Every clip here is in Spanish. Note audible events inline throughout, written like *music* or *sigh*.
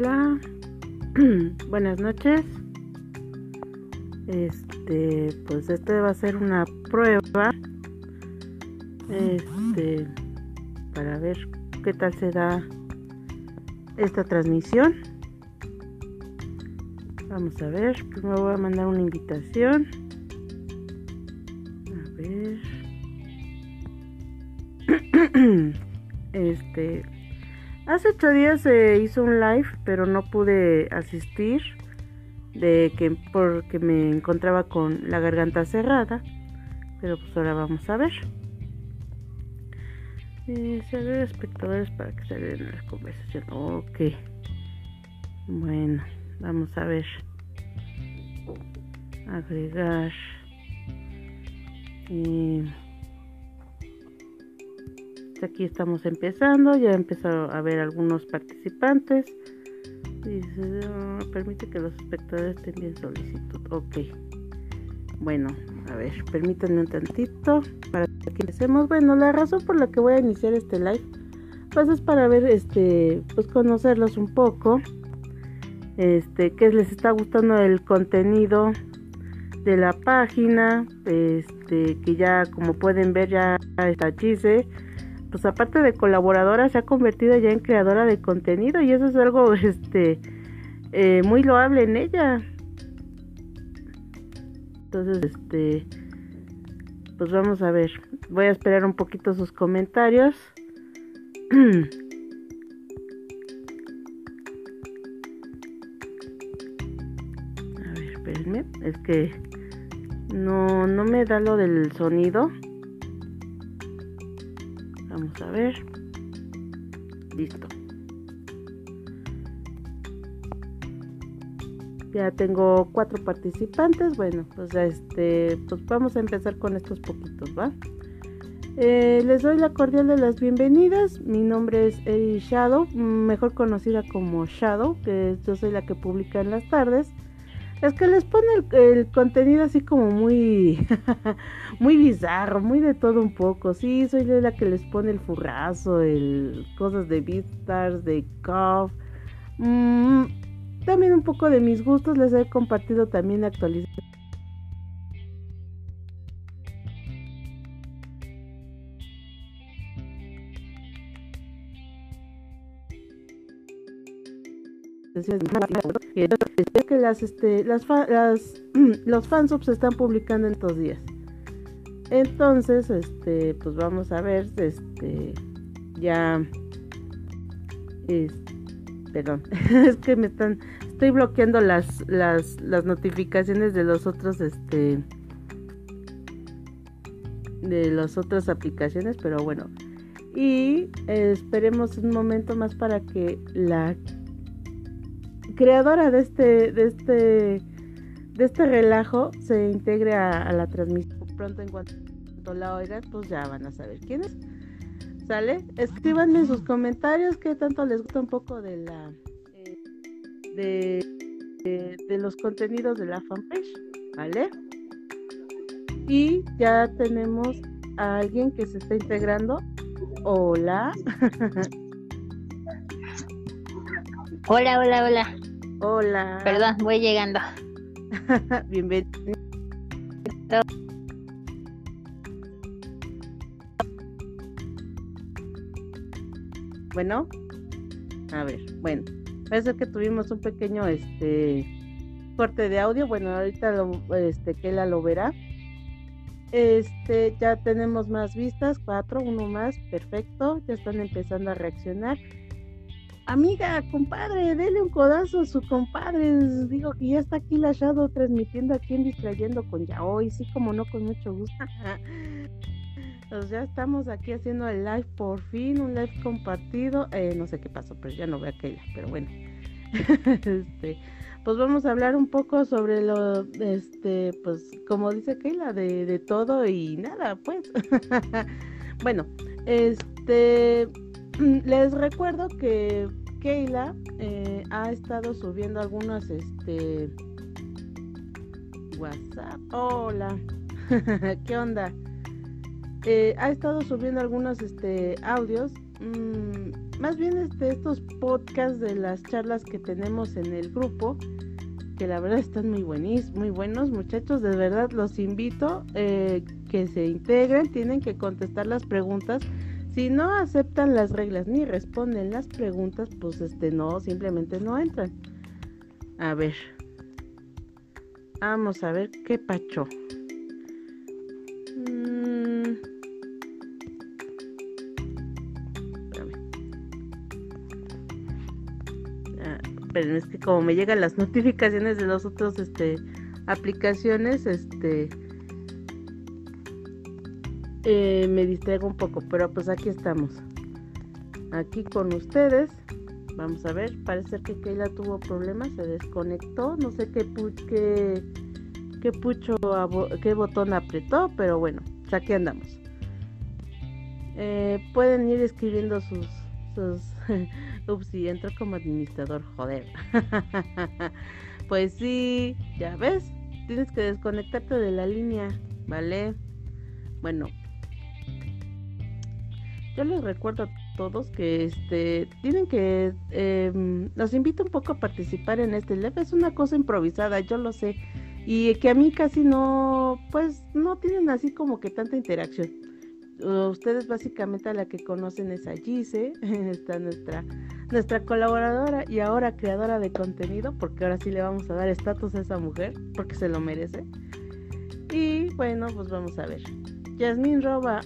Hola, *clears throat* buenas noches. Este, pues este va a ser una prueba. Este, para ver qué tal se da esta transmisión. Vamos a ver, primero voy a mandar una invitación. Hace ocho días se hizo un live, pero no pude asistir de que porque me encontraba con la garganta cerrada. Pero pues ahora vamos a ver. Eh, ver espectadores para que se vean la conversación. Ok. Bueno, vamos a ver. Agregar. Eh, aquí estamos empezando, ya empezado a ver algunos participantes. Dice, ah, permite que los espectadores tengan solicitud. Ok. Bueno, a ver, permítanme un tantito para que empecemos. Bueno, la razón por la que voy a iniciar este live, pues es para ver, este, pues conocerlos un poco. Este, que les está gustando el contenido de la página. Este, que ya, como pueden ver, ya está Chise pues aparte de colaboradora se ha convertido ya en creadora de contenido y eso es algo *laughs* este eh, muy loable en ella. Entonces este pues vamos a ver. Voy a esperar un poquito sus comentarios. *clears throat* A ver espérenme. Es que no no me da lo del sonido Vamos a ver. Listo. Ya tengo cuatro participantes. Bueno, pues este, pues vamos a empezar con estos poquitos, ¿va? Eh, les doy la cordial de las bienvenidas. Mi nombre es Eri Shadow, mejor conocida como Shadow, que yo soy la que publica en las tardes. Es que les pone el, contenido así como muy, *laughs* muy bizarro, muy de todo un poco. Sí, soy la que les pone el furrazo, el cosas de Beastars, de Cough. Mm, también un poco de mis gustos, les he compartido también actualizaciones que las, este, las, las *clears throat* los fansubs se están publicando en estos días. Entonces, este, pues vamos a ver, este, ya, perdón, *laughs* es que me están, estoy bloqueando las, las, las notificaciones de los otros, este, de las otras aplicaciones, pero bueno, y esperemos un momento más para que la creadora de este, de este, de este relajo se integre a, la transmisión. Pronto en cuanto la oigan, pues ya van a saber quién es. ¿Sale? Escríbanme sus comentarios qué tanto les gusta un poco de la eh, de, los contenidos de la fanpage, ¿vale? Y ya tenemos a alguien que se está integrando. Hola. *laughs* Hola, hola, hola. Hola. Perdón, voy llegando. *laughs* Bienvenido. Bueno, a ver, bueno, parece que tuvimos un pequeño este corte de audio. Bueno, ahorita lo, este Kela lo verá. Este, ya tenemos más vistas, cuatro, uno más, perfecto. Ya están empezando a reaccionar amiga, compadre, dele un codazo a su compadre. Digo que ya está aquí la Shadow transmitiendo aquí en Distrayendo con hoy, sí, como no, con mucho gusto. *laughs* pues ya estamos aquí haciendo el live por fin, un live compartido. Eh, no sé qué pasó, pero ya no veo aquella, pero bueno. *laughs* este, pues vamos a hablar un poco sobre lo, este, pues como dice Keila, de todo y nada, pues. *laughs* bueno, este les recuerdo que Keila eh, ha estado subiendo algunos este WhatsApp. Hola, *laughs* ¿qué onda? Eh, ha estado subiendo algunos este audios. Mm, más bien este, estos podcasts de las charlas que tenemos en el grupo, que la verdad están muy buenos, muy buenos muchachos, de verdad los invito eh, que se integren, tienen que contestar las preguntas. Si no aceptan las reglas ni responden las preguntas, pues este no, simplemente no entran. A ver. Vamos a ver qué pacho. Mm. Ah, pero es que como me llegan las *laughs* notificaciones de los otros este aplicaciones, este eh, me distraigo un poco, pero pues aquí estamos. Aquí con ustedes. Vamos a ver, parece que Keila tuvo problemas, se desconectó, no sé qué, qué, qué pucho, qué botón apretó, pero bueno, pues aquí andamos. Eh, pueden ir escribiendo sus, sus *laughs* ups, y entro como administrador, joder. *laughs* pues sí, ya ves, tienes que desconectarte de la línea, ¿vale? Bueno, yo les recuerdo a todos que este tienen que eh, los invito un poco a participar en este live. Es una cosa improvisada yo lo sé. Y que a mí casi no pues no tienen así como que tanta interacción. Ustedes básicamente a la que conocen es a Gise *laughs* está nuestra nuestra colaboradora y ahora creadora de contenido porque ahora sí le vamos a dar estatus a esa mujer porque se lo merece. Y bueno pues vamos a ver. Yasmin Roba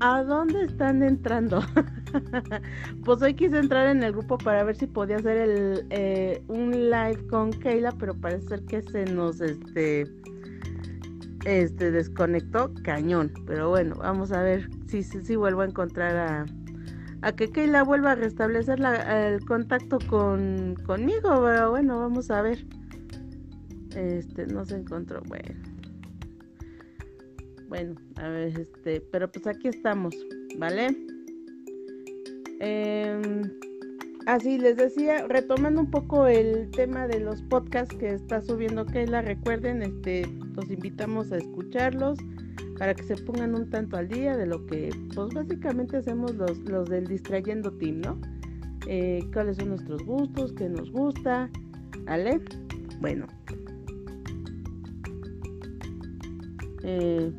¿A dónde están entrando? *laughs* pues hoy quise entrar en el grupo para ver si podía hacer el, eh, un live con Keila, pero parece ser que se nos este, este desconectó cañón. Pero bueno, vamos a ver si, si, vuelvo a encontrar a, a que Keila vuelva a restablecer el contacto con, conmigo. Pero bueno, vamos a ver. Este, no se encontró. Bueno. Bueno, a ver, este, pero pues aquí estamos, ¿vale? Eh, así les decía, retomando un poco el tema de los podcasts que está subiendo Keila, recuerden, este, los invitamos a escucharlos para que se pongan un tanto al día de lo que, pues básicamente hacemos los, los del Distrayendo Team, ¿no? Eh, cuáles son nuestros gustos, qué nos gusta, ¿vale? Bueno. Eh,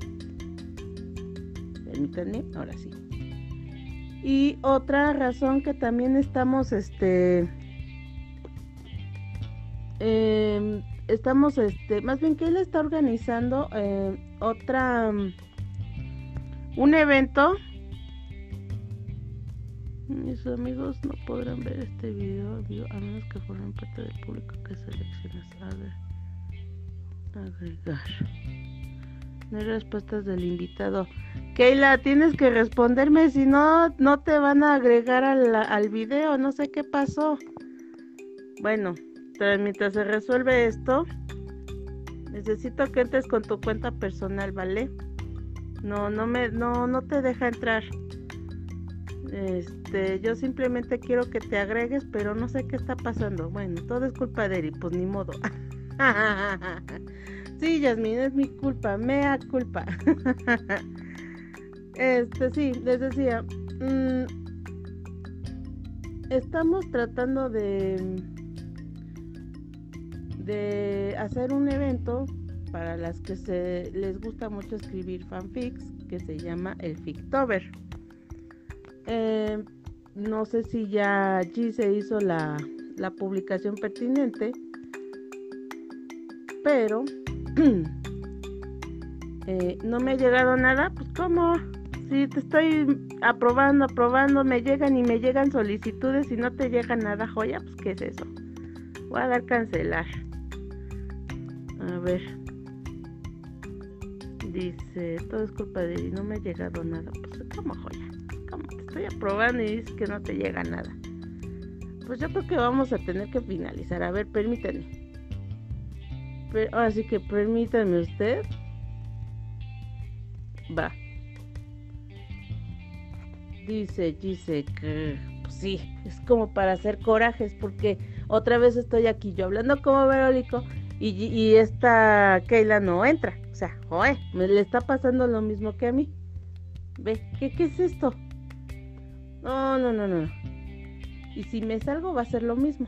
permítanme, ahora sí. Y otra razón que también estamos, este, em, estamos, este, más bien que él está organizando em, otra, un evento. Mis amigos no podrán ver este video a menos que formen parte del público que selecciona. A agregar. No hay respuestas del invitado. Keila, tienes que responderme, si no, no te van a agregar al, al video, no sé qué pasó. Bueno, mientras se resuelve esto, necesito que entres con tu cuenta personal, ¿vale? No, no me, no, no te deja entrar. Este, yo simplemente quiero que te agregues, pero no sé qué está pasando. Bueno, todo es culpa de Eri, pues ni modo. *laughs* Sí, Yasmin, es mi culpa, mea culpa. *laughs* este, sí, les decía, mm, estamos tratando de, de hacer un evento para las que se les gusta mucho escribir fanfics que se llama el Fictober. Eh, no sé si ya allí se hizo la, la publicación pertinente, pero *clears throat* Eh, no me ha llegado nada, pues ¿cómo? Si te estoy aprobando, aprobando, me llegan y me llegan solicitudes y no te llega nada, joya, pues ¿qué es eso? Voy a dar cancelar. A ver. Dice, todo es culpa de él, no me ha llegado nada. Pues ¿cómo, joya? ¿Cómo? Te estoy aprobando y dices que no te llega nada. Pues yo creo que vamos a tener que finalizar. A ver, permítanme así que permítame usted. Va. Dice, dice que pues sí, es como para hacer corajes porque otra vez estoy aquí yo hablando como Verólico y, y esta Keila no entra. O sea, joder, me le está pasando lo mismo que a mí. Ve, ¿qué, qué es esto? No, no, no, no. y si me salgo va a ser lo mismo.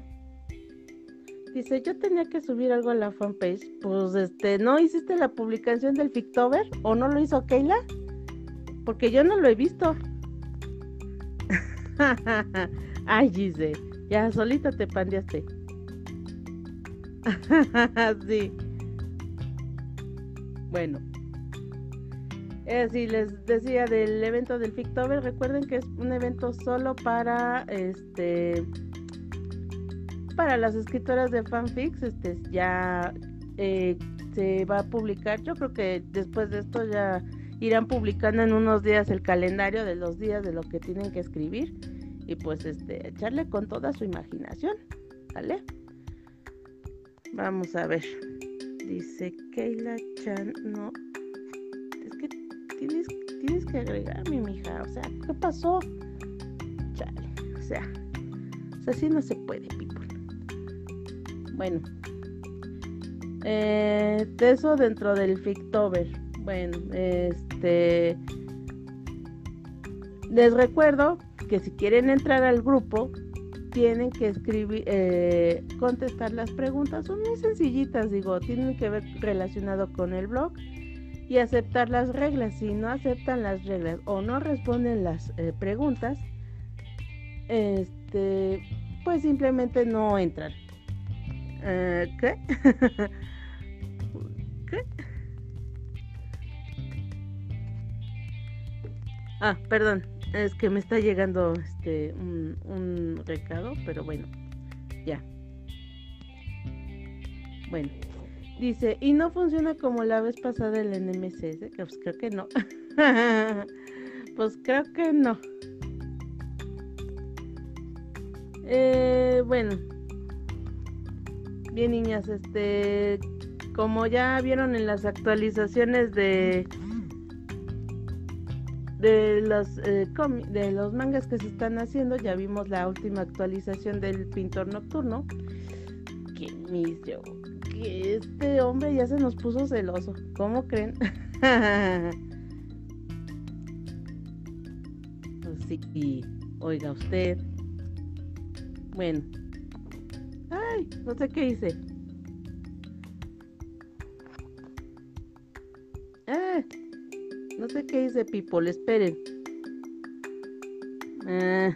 Dice, yo tenía que subir algo a la fanpage. Pues este, ¿no hiciste la publicación del Fictober? ¿O no lo hizo Keila? Porque yo no lo he visto. *laughs* Ay, Gise, ya solita te pandeaste. *laughs* sí. Bueno. Así les decía del evento del Fictober, recuerden que es un evento solo para este para las escritoras de fanfics, este ya eh, se va a publicar, yo creo que después de esto ya irán publicando en unos días el calendario de los días de lo que tienen que escribir y pues este echarle con toda su imaginación, ¿vale? Vamos a ver. Dice Keila Chan, no. Es que tienes, tienes que agregarme, mija. O sea, ¿qué pasó? Chale. O sea, o sea, así no se puede. Bueno. Eh, eso dentro del Fictober. Bueno, este. Les recuerdo que si quieren entrar al grupo, tienen que escribir, eh, contestar las preguntas. Son muy sencillitas, digo, tienen que ver relacionado con el blog y aceptar las reglas. Si no aceptan las reglas o no responden las eh, preguntas, este, pues simplemente no entran. Eh, ¿Qué? *laughs* ¿Qué? Ah, perdón, es que me está llegando este un, un recado, pero bueno, ya. Bueno, dice, y no funciona como la vez pasada el NMC, pues creo que no. *laughs* pues creo que no. Eh, bueno, bien niñas, este, como ya vieron en las actualizaciones de de los eh, de los mangas que se están haciendo ya vimos la última actualización del pintor nocturno. Que mis yo que este hombre ya se nos puso celoso cómo creen *laughs* pues sí oiga usted. Bueno no sé qué hice ah no sé qué dice People, esperen. Ah.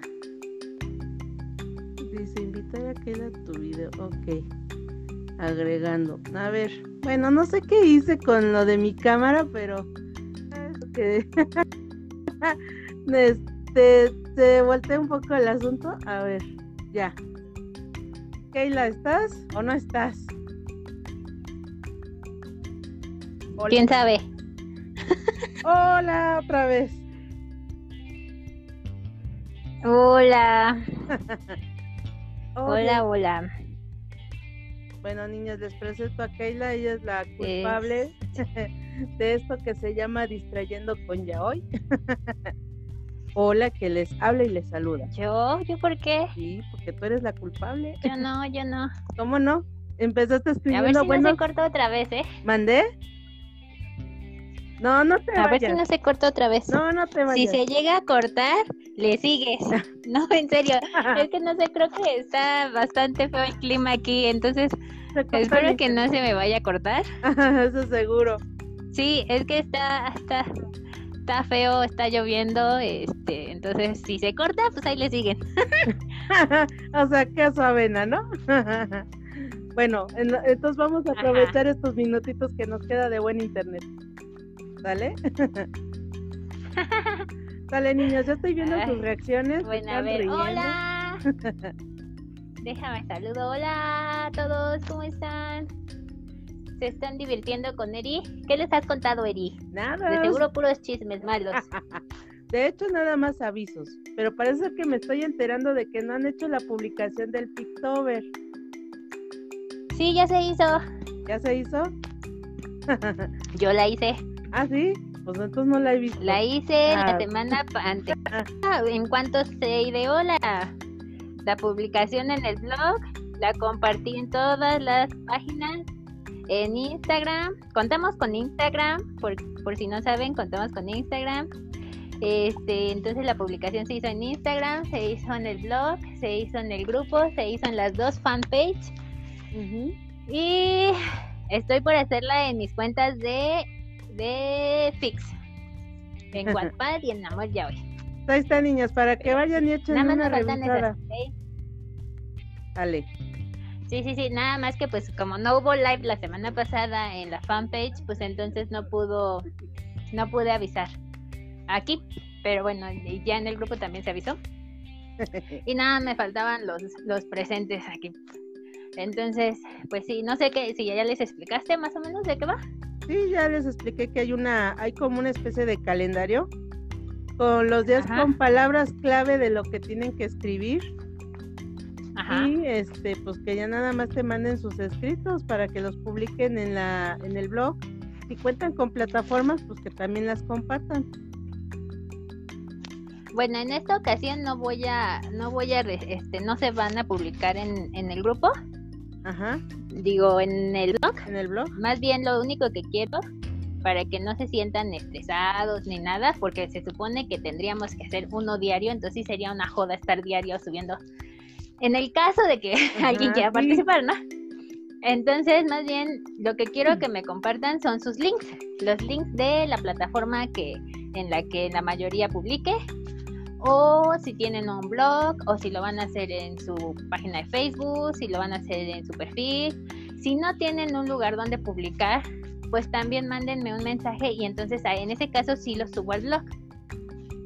Dice, invitar a queda tu video. Ok. Agregando. A ver. Bueno, no sé qué hice con lo de mi cámara, pero... *laughs* este, se volteé un poco el asunto. A ver, ya. Keila, ¿estás o no estás? ¿Quién sabe? Hola, otra vez. Hola. *laughs* hola, hola. Bueno, niños, les presento a Keila. Ella es la culpable *laughs* de esto que se llama Distrayendo con Yaoi. *laughs* Hola, que les habla y les saluda. ¿Yo? ¿Yo por qué? Sí, porque tú eres la culpable. Yo no, yo no. ¿Cómo no? Empezaste escribiendo. A ver si bueno, no se corta otra vez, ¿eh? ¿Mandé? No, no te vayas. A ver si no se corta otra vez. No, no te vayas. Si se llega a cortar, le sigues. *laughs* No, en serio. *laughs* es que no sé, creo que está bastante feo el clima aquí, entonces espero que no se me vaya a cortar. *laughs* Eso seguro. Sí, es que está, está, está feo, está lloviendo, este, entonces si se corta, pues ahí le siguen. *laughs* *laughs* o sea, qué avena, ¿no? *laughs* bueno, entonces vamos a aprovechar estos minutitos que nos queda de buen internet. ¿Sale? Sale, niños, yo estoy viendo sus reacciones. Bueno, a ver, hola. Déjame saludo. Hola a todos, ¿cómo están? ¿Se están divirtiendo con Eri? ¿Qué les has contado, Eri? Nada. De seguro puros chismes malos. *laughs* De hecho, nada más avisos. Pero parece que me estoy enterando de que no han hecho la publicación del Pictober. Sí, ya se hizo. ¿Ya se hizo? *laughs* Yo la hice. Ah, sí, pues entonces no la he visto. La hice la ah. semana antes. *laughs* en cuanto se ideó la, la publicación en el blog, la compartí en todas las páginas. En Instagram, contamos con Instagram, por, por si no saben, contamos con Instagram. Este, entonces la publicación se hizo en Instagram, se hizo en el blog, se hizo en el grupo, se hizo en las dos fanpage. Y estoy por hacerla en mis cuentas de, de Fix. En *laughs* Wattpad y en Amor Ya Hoy. Ahí está, niñas, para que vayan y echen Nada más una me faltan esas. Dale. Sí, sí, sí, nada más que pues como no hubo live la semana pasada en la fanpage, pues entonces no pudo, no pude avisar aquí, pero bueno, ya en el grupo también se avisó *laughs* y nada, me faltaban los, los presentes aquí. Entonces, pues sí, no sé qué, si ya les explicaste más o menos de qué va. Sí, ya les expliqué que hay una, hay como una especie de calendario con los días Ajá. con palabras clave de lo que tienen que escribir Ajá. y este, pues que ya nada más te manden sus escritos para que los publiquen en la, en el blog. Si cuentan con plataformas, pues que también las compartan. Bueno, en esta ocasión no voy a, no voy a, este, no se van a publicar en, en el grupo, Ajá, digo, en el blog. en el blog. Más bien lo único que quiero para que no se sientan estresados ni nada, porque se supone que tendríamos que hacer uno diario, entonces sí sería una joda estar diario subiendo. En el caso de que *laughs* alguien quiera participar, ¿no? Entonces, más bien, lo que quiero que me compartan son sus links, los links de la plataforma que en la que la mayoría publique, o si tienen un blog, o si lo van a hacer en su página de Facebook, si lo van a hacer en su perfil. Si no tienen un lugar donde publicar, pues también mándenme un mensaje y entonces ah, en ese caso sí lo subo al blog.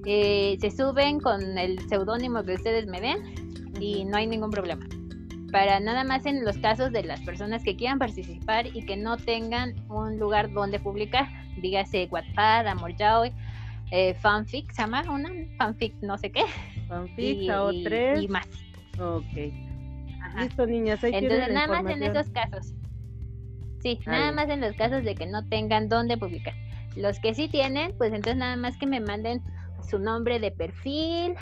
Eh, se suben con el seudónimo que ustedes me den y no hay ningún problema. Para nada más en los casos de las personas que quieran participar y que no tengan un lugar donde publicar, dígase Wattpad, Amor Yaoi, eh, fanfic, se llama una fanfic no sé qué, Fanfic, o tres. y más. Ok. Ajá. Listo, niñas. Ahí Entonces, nada más en esos casos. Sí, nada más en los casos de que no tengan dónde publicar. Los que sí tienen, pues entonces nada más que me manden su nombre de perfil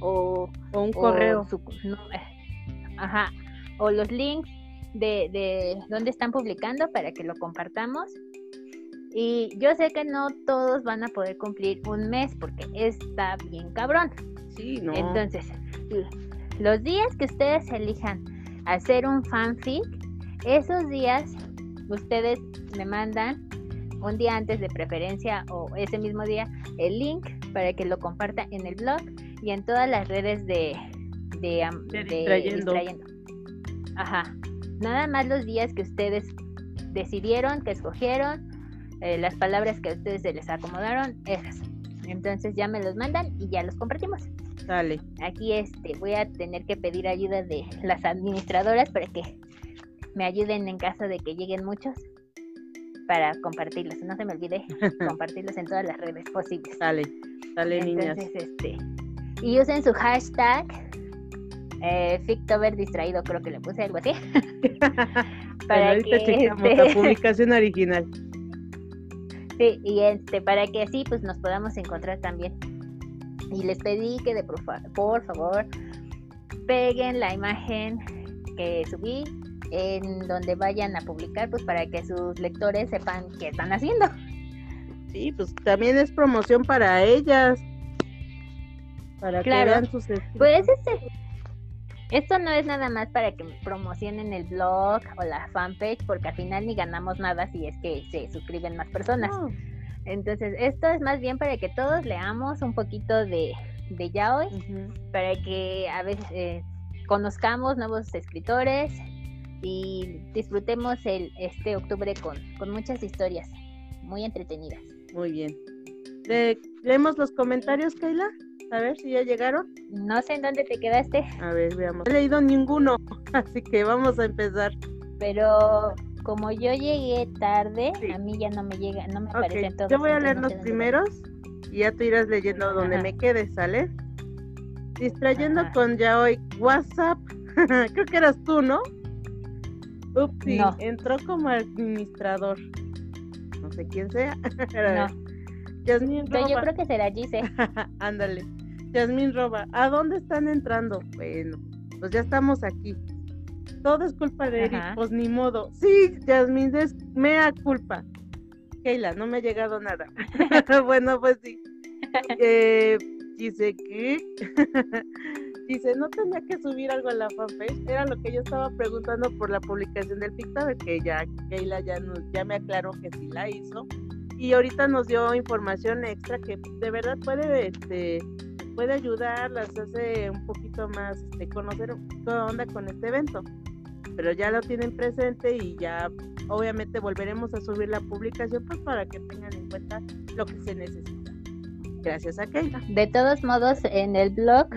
o, O un o correo. su- no, eh, ajá, o los links de, de dónde están publicando para que lo compartamos. Y yo sé que no todos van a poder cumplir un mes porque está bien cabrón. Sí, no. Entonces, los días que ustedes elijan hacer un fanfic, esos días ustedes me mandan un día antes de preferencia o ese mismo día el link para que lo comparta en el blog y en todas las redes de, de, am- De de Distrayendo. Distrayendo. Ajá. Nada más los días que ustedes decidieron, que escogieron, eh, las palabras que a ustedes se les acomodaron, esas. Entonces ya me los mandan y ya los compartimos. Dale. Aquí este voy a tener que pedir ayuda de las administradoras para que me ayuden en caso de que lleguen muchos para compartirlos. No se me olvide *laughs* compartirlos en todas las redes posibles. Dale. Dale, niñas. Entonces, este, y usen su hashtag eh, Fictober distraído, creo que le puse algo así. *laughs* Para ahorita que, este, la *laughs* publicación original. Sí, y este, para que así pues nos podamos encontrar también. Y les pedí que de por, fa- por favor peguen la imagen que subí en donde vayan a publicar, pues para que sus lectores sepan qué están haciendo. Sí, pues también es promoción para ellas. Para Claro. que vean sus escritos. Pues este, esto no es nada más para que promocionen el blog o la fanpage, porque al final ni ganamos nada si es que se suscriben más personas. No, Entonces, esto es más bien para que todos leamos un poquito de, de yaoi ujú. para que a veces eh, conozcamos nuevos escritores y disfrutemos el este octubre con, con muchas historias muy entretenidas. Muy bien. Le- ¿Leemos los comentarios, Kayla? A ver si ya llegaron. No sé en dónde te quedaste, A ver, veamos. No he leído ninguno, *laughs* así que vamos a empezar. pero como yo llegué tarde, Sí. a mí ya no me llega, no me Ok, aparecen todos. yo voy a leer los primeros y ya tú irás leyendo donde Ajá. me quedes, ¿sale? Distrayendo Ajá. con ya hoy WhatsApp. *laughs* Creo que eras tú, ¿no? Upsi, No. entró como administrador. No sé quién sea. *laughs* No. Yo Roba. creo que será Gise. Ándale. Yasmín Roba. ¿A dónde están entrando? Bueno, pues ya estamos aquí. Todo es culpa de Eric, Ajá. pues ni modo. Sí, Yasmín, es mea culpa. Keila, no me ha llegado nada. *laughs* *laughs* bueno, pues sí. eh, dice que *laughs* dice no tenía que subir algo a la fanpage era lo que yo estaba preguntando por la publicación del Pictober que ya Keila ya nos ya me aclaró que sí la hizo y ahorita nos dio información extra que de verdad puede este puede ayudar las hace un poquito más este conocer qué onda con este evento pero ya lo tienen presente y ya obviamente volveremos a subir la publicación pues para que tengan en cuenta lo que se necesita. Gracias a Keila. De todos modos, en el blog,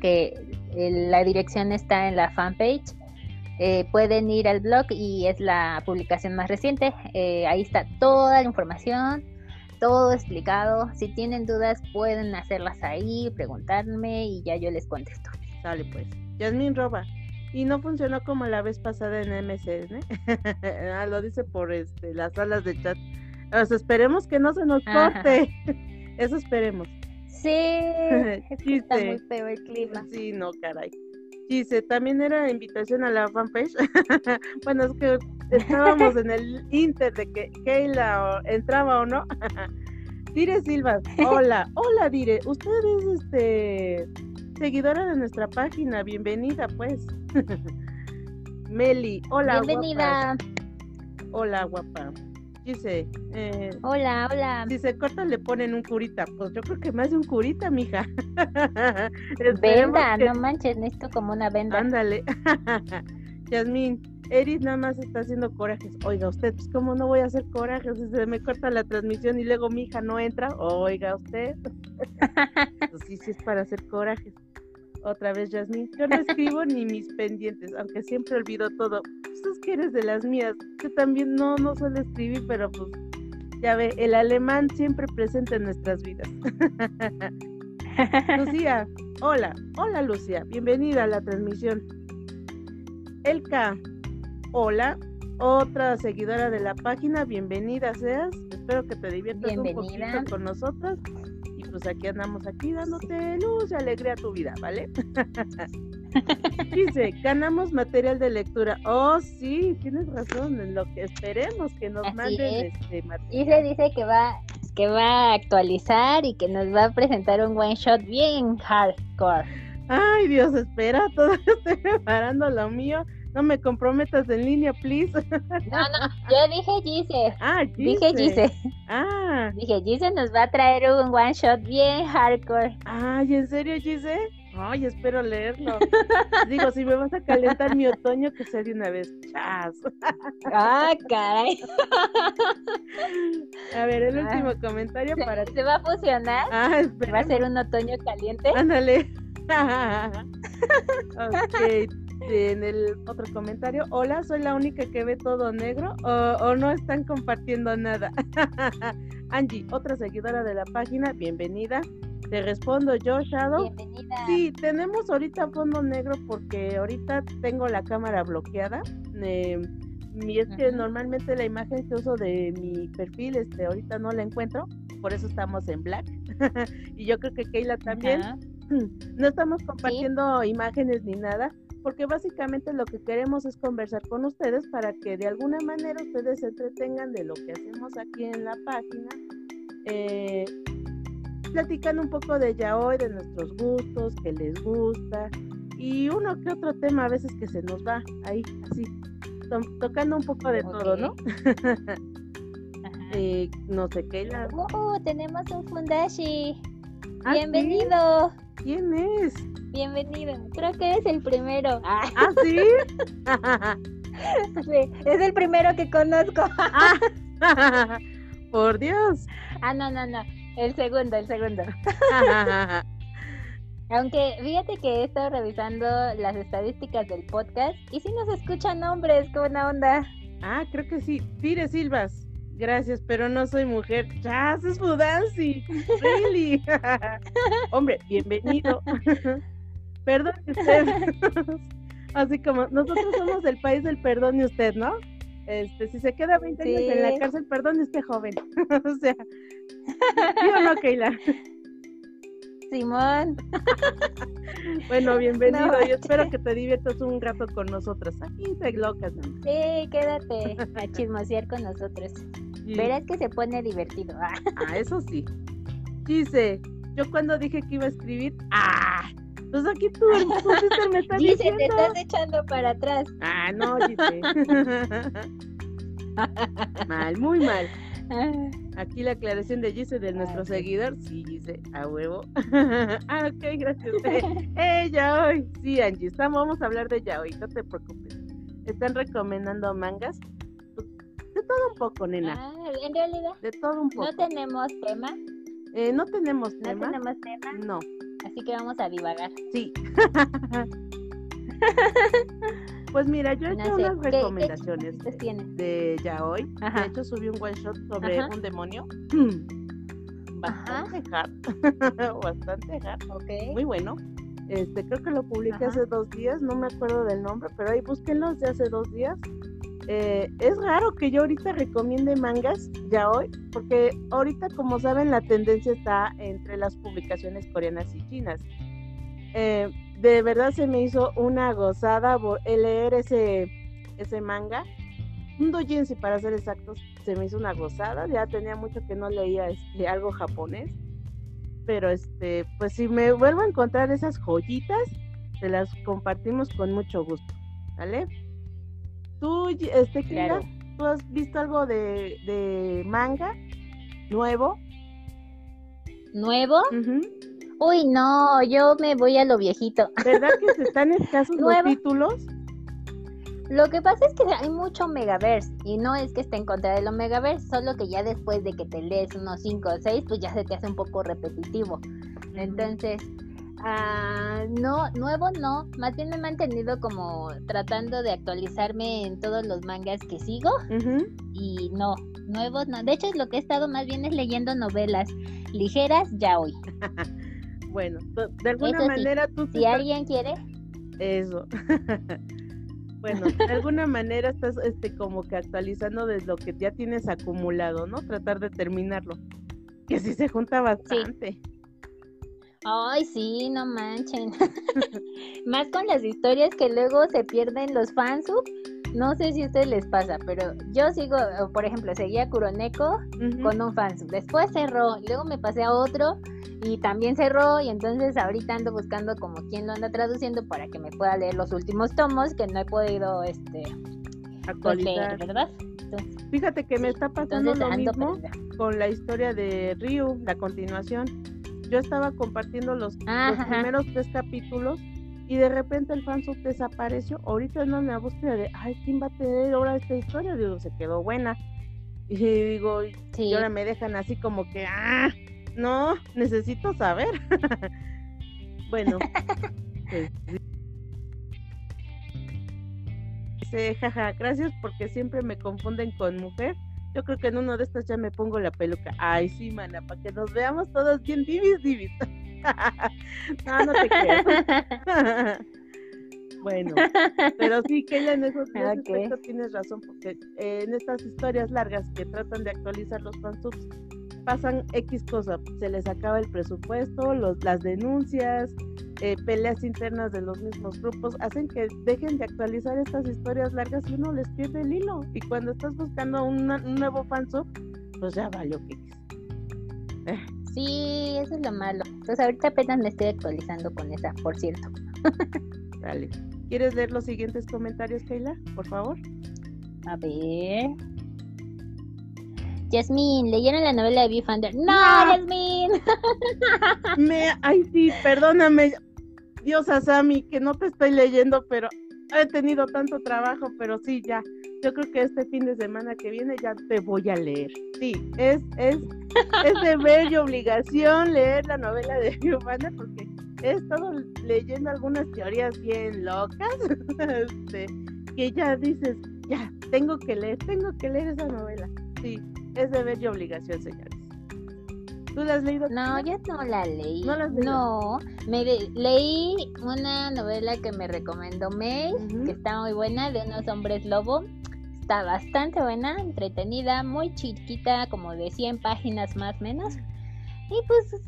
que la dirección está en la fanpage, eh, pueden ir al blog y es la publicación más reciente. Eh, ahí está toda la información, todo explicado. Si tienen dudas, pueden hacerlas ahí, preguntarme y ya yo les contesto. Sale pues. Yasmin Roba, y no funcionó como la vez pasada en MSN. *laughs* ah, lo dice por este, las salas de chat. esperemos que no se nos corte. *laughs* Eso esperemos. Sí, *laughs* está muy feo el clima. Sí, no, caray. Dice, también era invitación a la fanpage. *laughs* bueno, es que estábamos en el inter de que Keila entraba o no. *laughs* Dire Silva, hola, hola Dire, usted es este seguidora de nuestra página, bienvenida pues. *laughs* Meli, hola. Bienvenida. Hola, guapa. Dice, eh, hola, hola. Si se corta le ponen un curita. Pues yo creo que más de un curita, mija. *laughs* venda, no manches, necesito como una venda. Ándale. *laughs* Yasmín, Eris nada más está haciendo corajes. Oiga usted, pues cómo no voy a hacer corajes si se me corta la transmisión y luego mi hija no entra. Oiga usted. *laughs* pues sí, sí es para hacer corajes. Otra vez, Yasmin. Yo no escribo ni mis pendientes, aunque siempre olvido todo. Pues es que eres de las mías. Yo también no, no suelo escribir, pero pues ya ve, el alemán siempre presente en nuestras vidas. *laughs* Lucía, hola, hola Lucía, bienvenida a la transmisión. Elka, hola, otra seguidora de la página, bienvenida seas. Espero que te diviertas un poquito con nosotros pues aquí andamos aquí dándote luz y alegría a tu vida, ¿vale? *laughs* Dice, ganamos material de lectura. Oh, sí, tienes razón, en lo que esperemos que nos manden este material. Dice, dice que va, que va a actualizar y que nos va a presentar un one shot bien hardcore. Ay, Dios, espera, *laughs* todavía estoy preparando lo mío no me comprometas en línea, please. *laughs* No, no, yo dije Gise. Ah, Gise. Dije Gise. Ah. Dije, Gise nos va a traer un one shot bien hardcore. Ay, ¿en serio, Gise? Ay, espero leerlo. Digo, si me vas a calentar mi otoño, que sea de una vez. Chas. Ah, caray. A ver, el último ah. comentario para ¿Se va a fusionar? Ah, espera. ¿Va a ser un otoño caliente? Ándale. *laughs* ok en el otro comentario, hola, soy la única que ve todo negro o, no están compartiendo nada. *laughs* Angie, otra seguidora de la página, bienvenida. Te respondo yo, Shadow. Bienvenida. Sí, tenemos ahorita fondo negro porque ahorita tengo la cámara bloqueada. Eh, y es que normalmente la imagen que uso de mi perfil, este, ahorita no la encuentro, por eso estamos en black. *laughs* y yo creo que Keila también. *clears throat* No estamos compartiendo imágenes ni nada, porque básicamente lo que queremos es conversar con ustedes para que de alguna manera ustedes se entretengan de lo que hacemos aquí en la página, eh, platicando un poco de ya hoy, de nuestros gustos, que les gusta, y uno que otro tema a veces que se nos va ahí, así, tocando un poco de todo, ¿no? *laughs* eh, no sé qué. La... Uh, tenemos un Fundashi. ¿Ah, Bienvenido. ¿Quién es? Bienvenido. Creo que es el primero. ¿Ah, sí? *laughs* sí, es el primero que conozco. Ah, *laughs* por Dios. Ah, no, no, no. El segundo, el segundo. *laughs* Aunque fíjate que he estado revisando las estadísticas del podcast y si nos escuchan hombres, ¿qué buena onda? Ah, creo que sí. Tire Silvas. Gracias, pero no soy mujer. Chas, es Fudancy. Really. *laughs* Hombre, bienvenido. Perdón usted. Así como nosotros somos el país del perdón y usted, ¿no? Este, si se queda 20 años en la cárcel, perdón usted joven. *laughs* o sea, ¿sí o no, Keila? Simón. bueno, bienvenido. Yo espero que te diviertas un rato con nosotros. Aquí te locas. ¿no? Sí, quédate a chismosear con nosotros. Verás que se pone divertido. *laughs* ah, eso sí. Dice, Yo cuando dije que iba a escribir, ¡ah! Pues aquí tú, *laughs* tú me estás Dice, diciendo. te estás echando para atrás. Ah, no, dice. *laughs* mal, muy mal. Ah, Aquí la aclaración de Gise de nuestro ok. seguidor. Sí, dice, a huevo. ah, ok, gracias. Eh, yaoi. Sí, Angie, estamos, vamos a hablar de yaoi, no te preocupes. Están recomendando mangas. De todo un poco, nena. Ah, en realidad De todo un poco. no tenemos tema, Eh, no tenemos no tema. tenemos tema, No, así que vamos a divagar. sí. *laughs* pues mira, yo he No hecho sé, unas ¿qué- qué recomendaciones chistes tienes? de yaoi. Ajá. De hecho, subí un one shot sobre Ajá. un demonio. *clears throat* Bastante hard. *laughs* Bastante hard. Ok. Muy bueno. Este, creo que lo publiqué hace dos días, no me acuerdo del nombre, pero ahí búsquenlo de hace dos días. Eh, es raro que yo ahorita recomiende mangas ya hoy, porque ahorita, como saben, la tendencia está entre las publicaciones coreanas y chinas. Eh, de verdad se me hizo una gozada leer ese, ese manga. Un doujinshi, para ser exactos, se me hizo una gozada. Ya tenía mucho que no leía este, algo japonés. Pero este, pues si me vuelvo a encontrar esas joyitas, se las compartimos con mucho gusto. ¿Vale? Tú, este, Kira, Claro. ¿tú has visto algo de, de manga nuevo? ¿Nuevo? Uy, no, yo me voy a lo viejito. ¿Verdad que se están *laughs* escasos los títulos? Lo que pasa es que hay mucho Megaverse y no es que esté en contra de lo Megaverse, solo que ya después de que te lees unos 5 o 6, pues ya se te hace un poco repetitivo. Entonces, ah, no, nuevo no, más bien me he mantenido como tratando de actualizarme en todos los mangas que sigo y no, nuevos no. De hecho, lo que he estado más bien es leyendo novelas ligeras ya hoy. *laughs* Bueno, de alguna Eso sí, manera tú Si alguien quiere, Eso. *laughs* bueno, de alguna manera estás este como que actualizando de lo que ya tienes acumulado, ¿no? Tratar de terminarlo. Que sí se junta bastante. Ay, sí, no manchen. *laughs* Más con las historias que luego se pierden los fansub. No sé si a ustedes les pasa, pero yo sigo, por ejemplo, seguía Kuroneko con un fansub. Después cerró, luego me pasé a otro y también cerró. Y entonces ahorita ando buscando como quién lo anda traduciendo para que me pueda leer los últimos tomos que no he podido este pues, leer, Actualizar. ¿verdad? Entonces, Fíjate que me está pasando lo mismo perdida. con la historia de Ryu, la continuación. Yo estaba compartiendo los, los Ajá. primeros tres capítulos y de repente el fansub desapareció. Ahorita ando en la búsqueda de, ay, ¿quién va a tener ahora esta historia? Digo, se quedó buena. *laughs* Y digo, y ahora me dejan así como que, ah, no, necesito saber. *laughs* bueno, *laughs* pues, dice, jaja, gracias porque siempre me confunden con mujer. Yo creo que en uno de estos ya me pongo la peluca. Ay, sí, mana, para que nos veamos todos bien divis, divis. *laughs* no, no te creas. *laughs* bueno, pero sí, Keila, en, eso, en ese Ok. aspecto tienes razón, porque eh, en estas historias largas que tratan de actualizar los fansubs, pasan X cosas, se les acaba el presupuesto, los, las denuncias, eh, peleas internas de los mismos grupos, hacen que dejen de actualizar estas historias largas y uno les pierde el hilo. Y cuando estás buscando una- un nuevo fansub, pues ya valió que Sí, eso es lo malo. Entonces ahorita apenas me estoy actualizando con esa, por cierto. *laughs* Dale. ¿Quieres leer los siguientes comentarios, Keila? Por favor. A ver. Yasmín, ¿leyeron la novela de Viewfinder? ¡No, No. Yasmín! *laughs* Me, ay, sí, perdóname, Diosa Sami, que no te estoy leyendo, pero he tenido tanto trabajo, pero sí, ya. Yo creo que este fin de semana que viene ya te voy a leer. Sí, es, es, es deber *laughs* y obligación leer la novela de Giovanna porque he estado leyendo algunas teorías bien locas, *laughs* este, que ya dices, ya, tengo que leer, tengo que leer esa novela. Sí, es deber y obligación, señores. ¿Tú la has leído? No, yo no la leí. ¿No la has leído? No, me de- leí una novela que me recomendó May, que está muy buena, de unos hombres lobo. Está bastante buena, entretenida, muy chiquita, como de 100 páginas más o menos. Y pues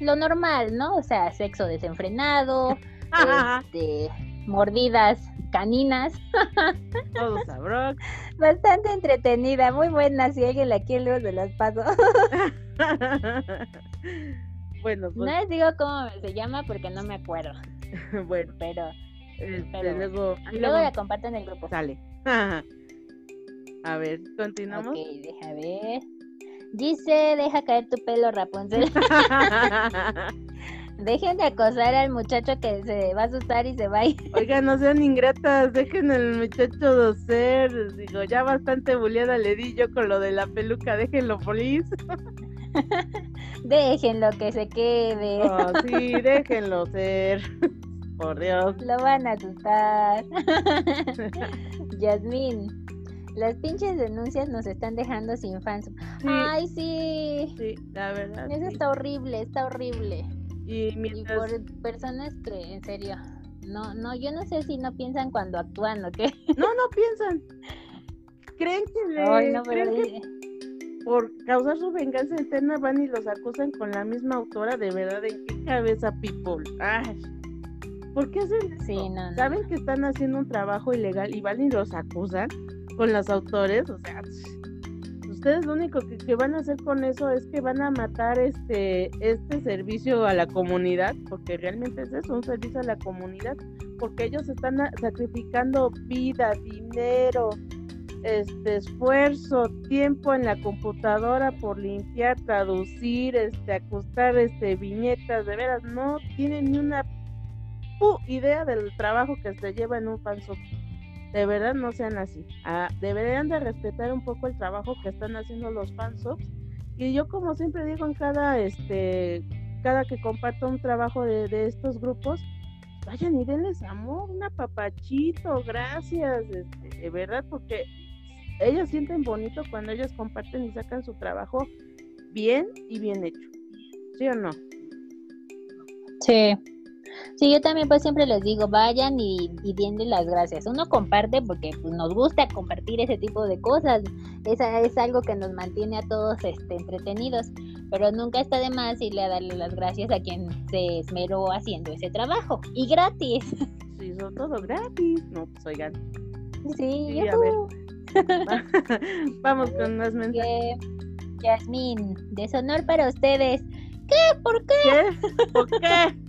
lo normal, ¿no? O sea, sexo desenfrenado, *laughs* *laughs* este, mordidas caninas. *laughs* Todo sabroso. Bastante entretenida, muy buena. Si alguien la quiere, luego se las paso. *laughs* bueno, pues... No les digo cómo se llama porque no me acuerdo. bueno. Pero... Este, luego, luego, la comparto en el grupo. Sale. A ver, continuamos. Ok, deja ver. Dice, deja caer tu pelo, Rapunzel. Dejen de acosar al muchacho que se va a asustar y se va a ir. *laughs* Oigan, no sean ingratas, dejen al muchacho ser. Digo, ya bastante buleada le di yo con lo de la peluca, déjenlo, please. *laughs* déjenlo que se quede. *laughs* Oh, sí, déjenlo ser. Por Dios. Lo van a asustar. Yasmín. Las pinches denuncias nos están dejando sin fans. Ay, sí. Sí, la verdad. Eso está horrible, está horrible. Y, por personas que, en serio, no, no, yo no sé si no piensan cuando actúan o qué. *laughs* No, no piensan. Creen que le... por causar su venganza eterna van y los acusan con la misma autora, de verdad, ¿en qué cabeza, people? Ay. ¿Por qué hacen eso? Sí, no, Saben que están haciendo un trabajo ilegal y van y los acusan con los autores, o sea, ustedes lo único que, van a hacer con eso es que van a matar este, este servicio a la comunidad, porque realmente es eso, un servicio a la comunidad, porque ellos están sacrificando vida, dinero, este esfuerzo, tiempo en la computadora por limpiar, traducir, este, acostar este viñetas, de veras, no tienen ni una idea del trabajo que se lleva en un fansub de verdad no sean así. Ah, deberían de respetar un poco el trabajo que están haciendo los fansubs. Y yo como siempre digo en cada este cada que comparto un trabajo de, estos grupos, vayan y denles amor, un apapachito, gracias, este, de verdad, porque ellos sienten bonito cuando ellos comparten y sacan su trabajo bien y bien hecho. ¿Sí o no? Sí. Sí, yo también pues siempre les digo, vayan y, y denle las gracias. Uno comparte porque pues, nos gusta compartir ese tipo de cosas. Esa es algo que nos mantiene a todos este, entretenidos. Pero nunca está de más irle a darle las gracias a quien se esmeró haciendo ese trabajo. Y gratis. Sí, son todo gratis. No, pues oigan. Sí, a ver. *laughs* Vamos con las mensajes. Yasmín, deshonor para ustedes. ¿Qué? ¿Por qué? ¿Qué? ¿Por qué?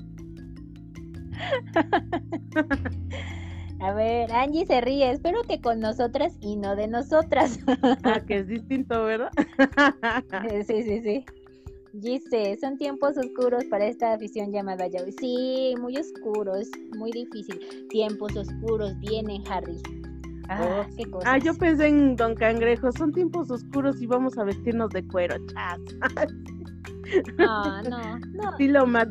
*laughs* A ver, Angie se ríe, espero que con nosotras y no de nosotras. *laughs* ah, que es distinto, ¿verdad? *laughs* Eh, sí, sí, sí. Dice, son tiempos oscuros para esta afición llamada Yaoi. Sí, muy oscuros, muy difícil. Tiempos oscuros vienen, Harry. Ah, qué cosas. Ah, yo pensé en Don Cangrejo, son tiempos oscuros y vamos a vestirnos de cuero, chas. No, no, no.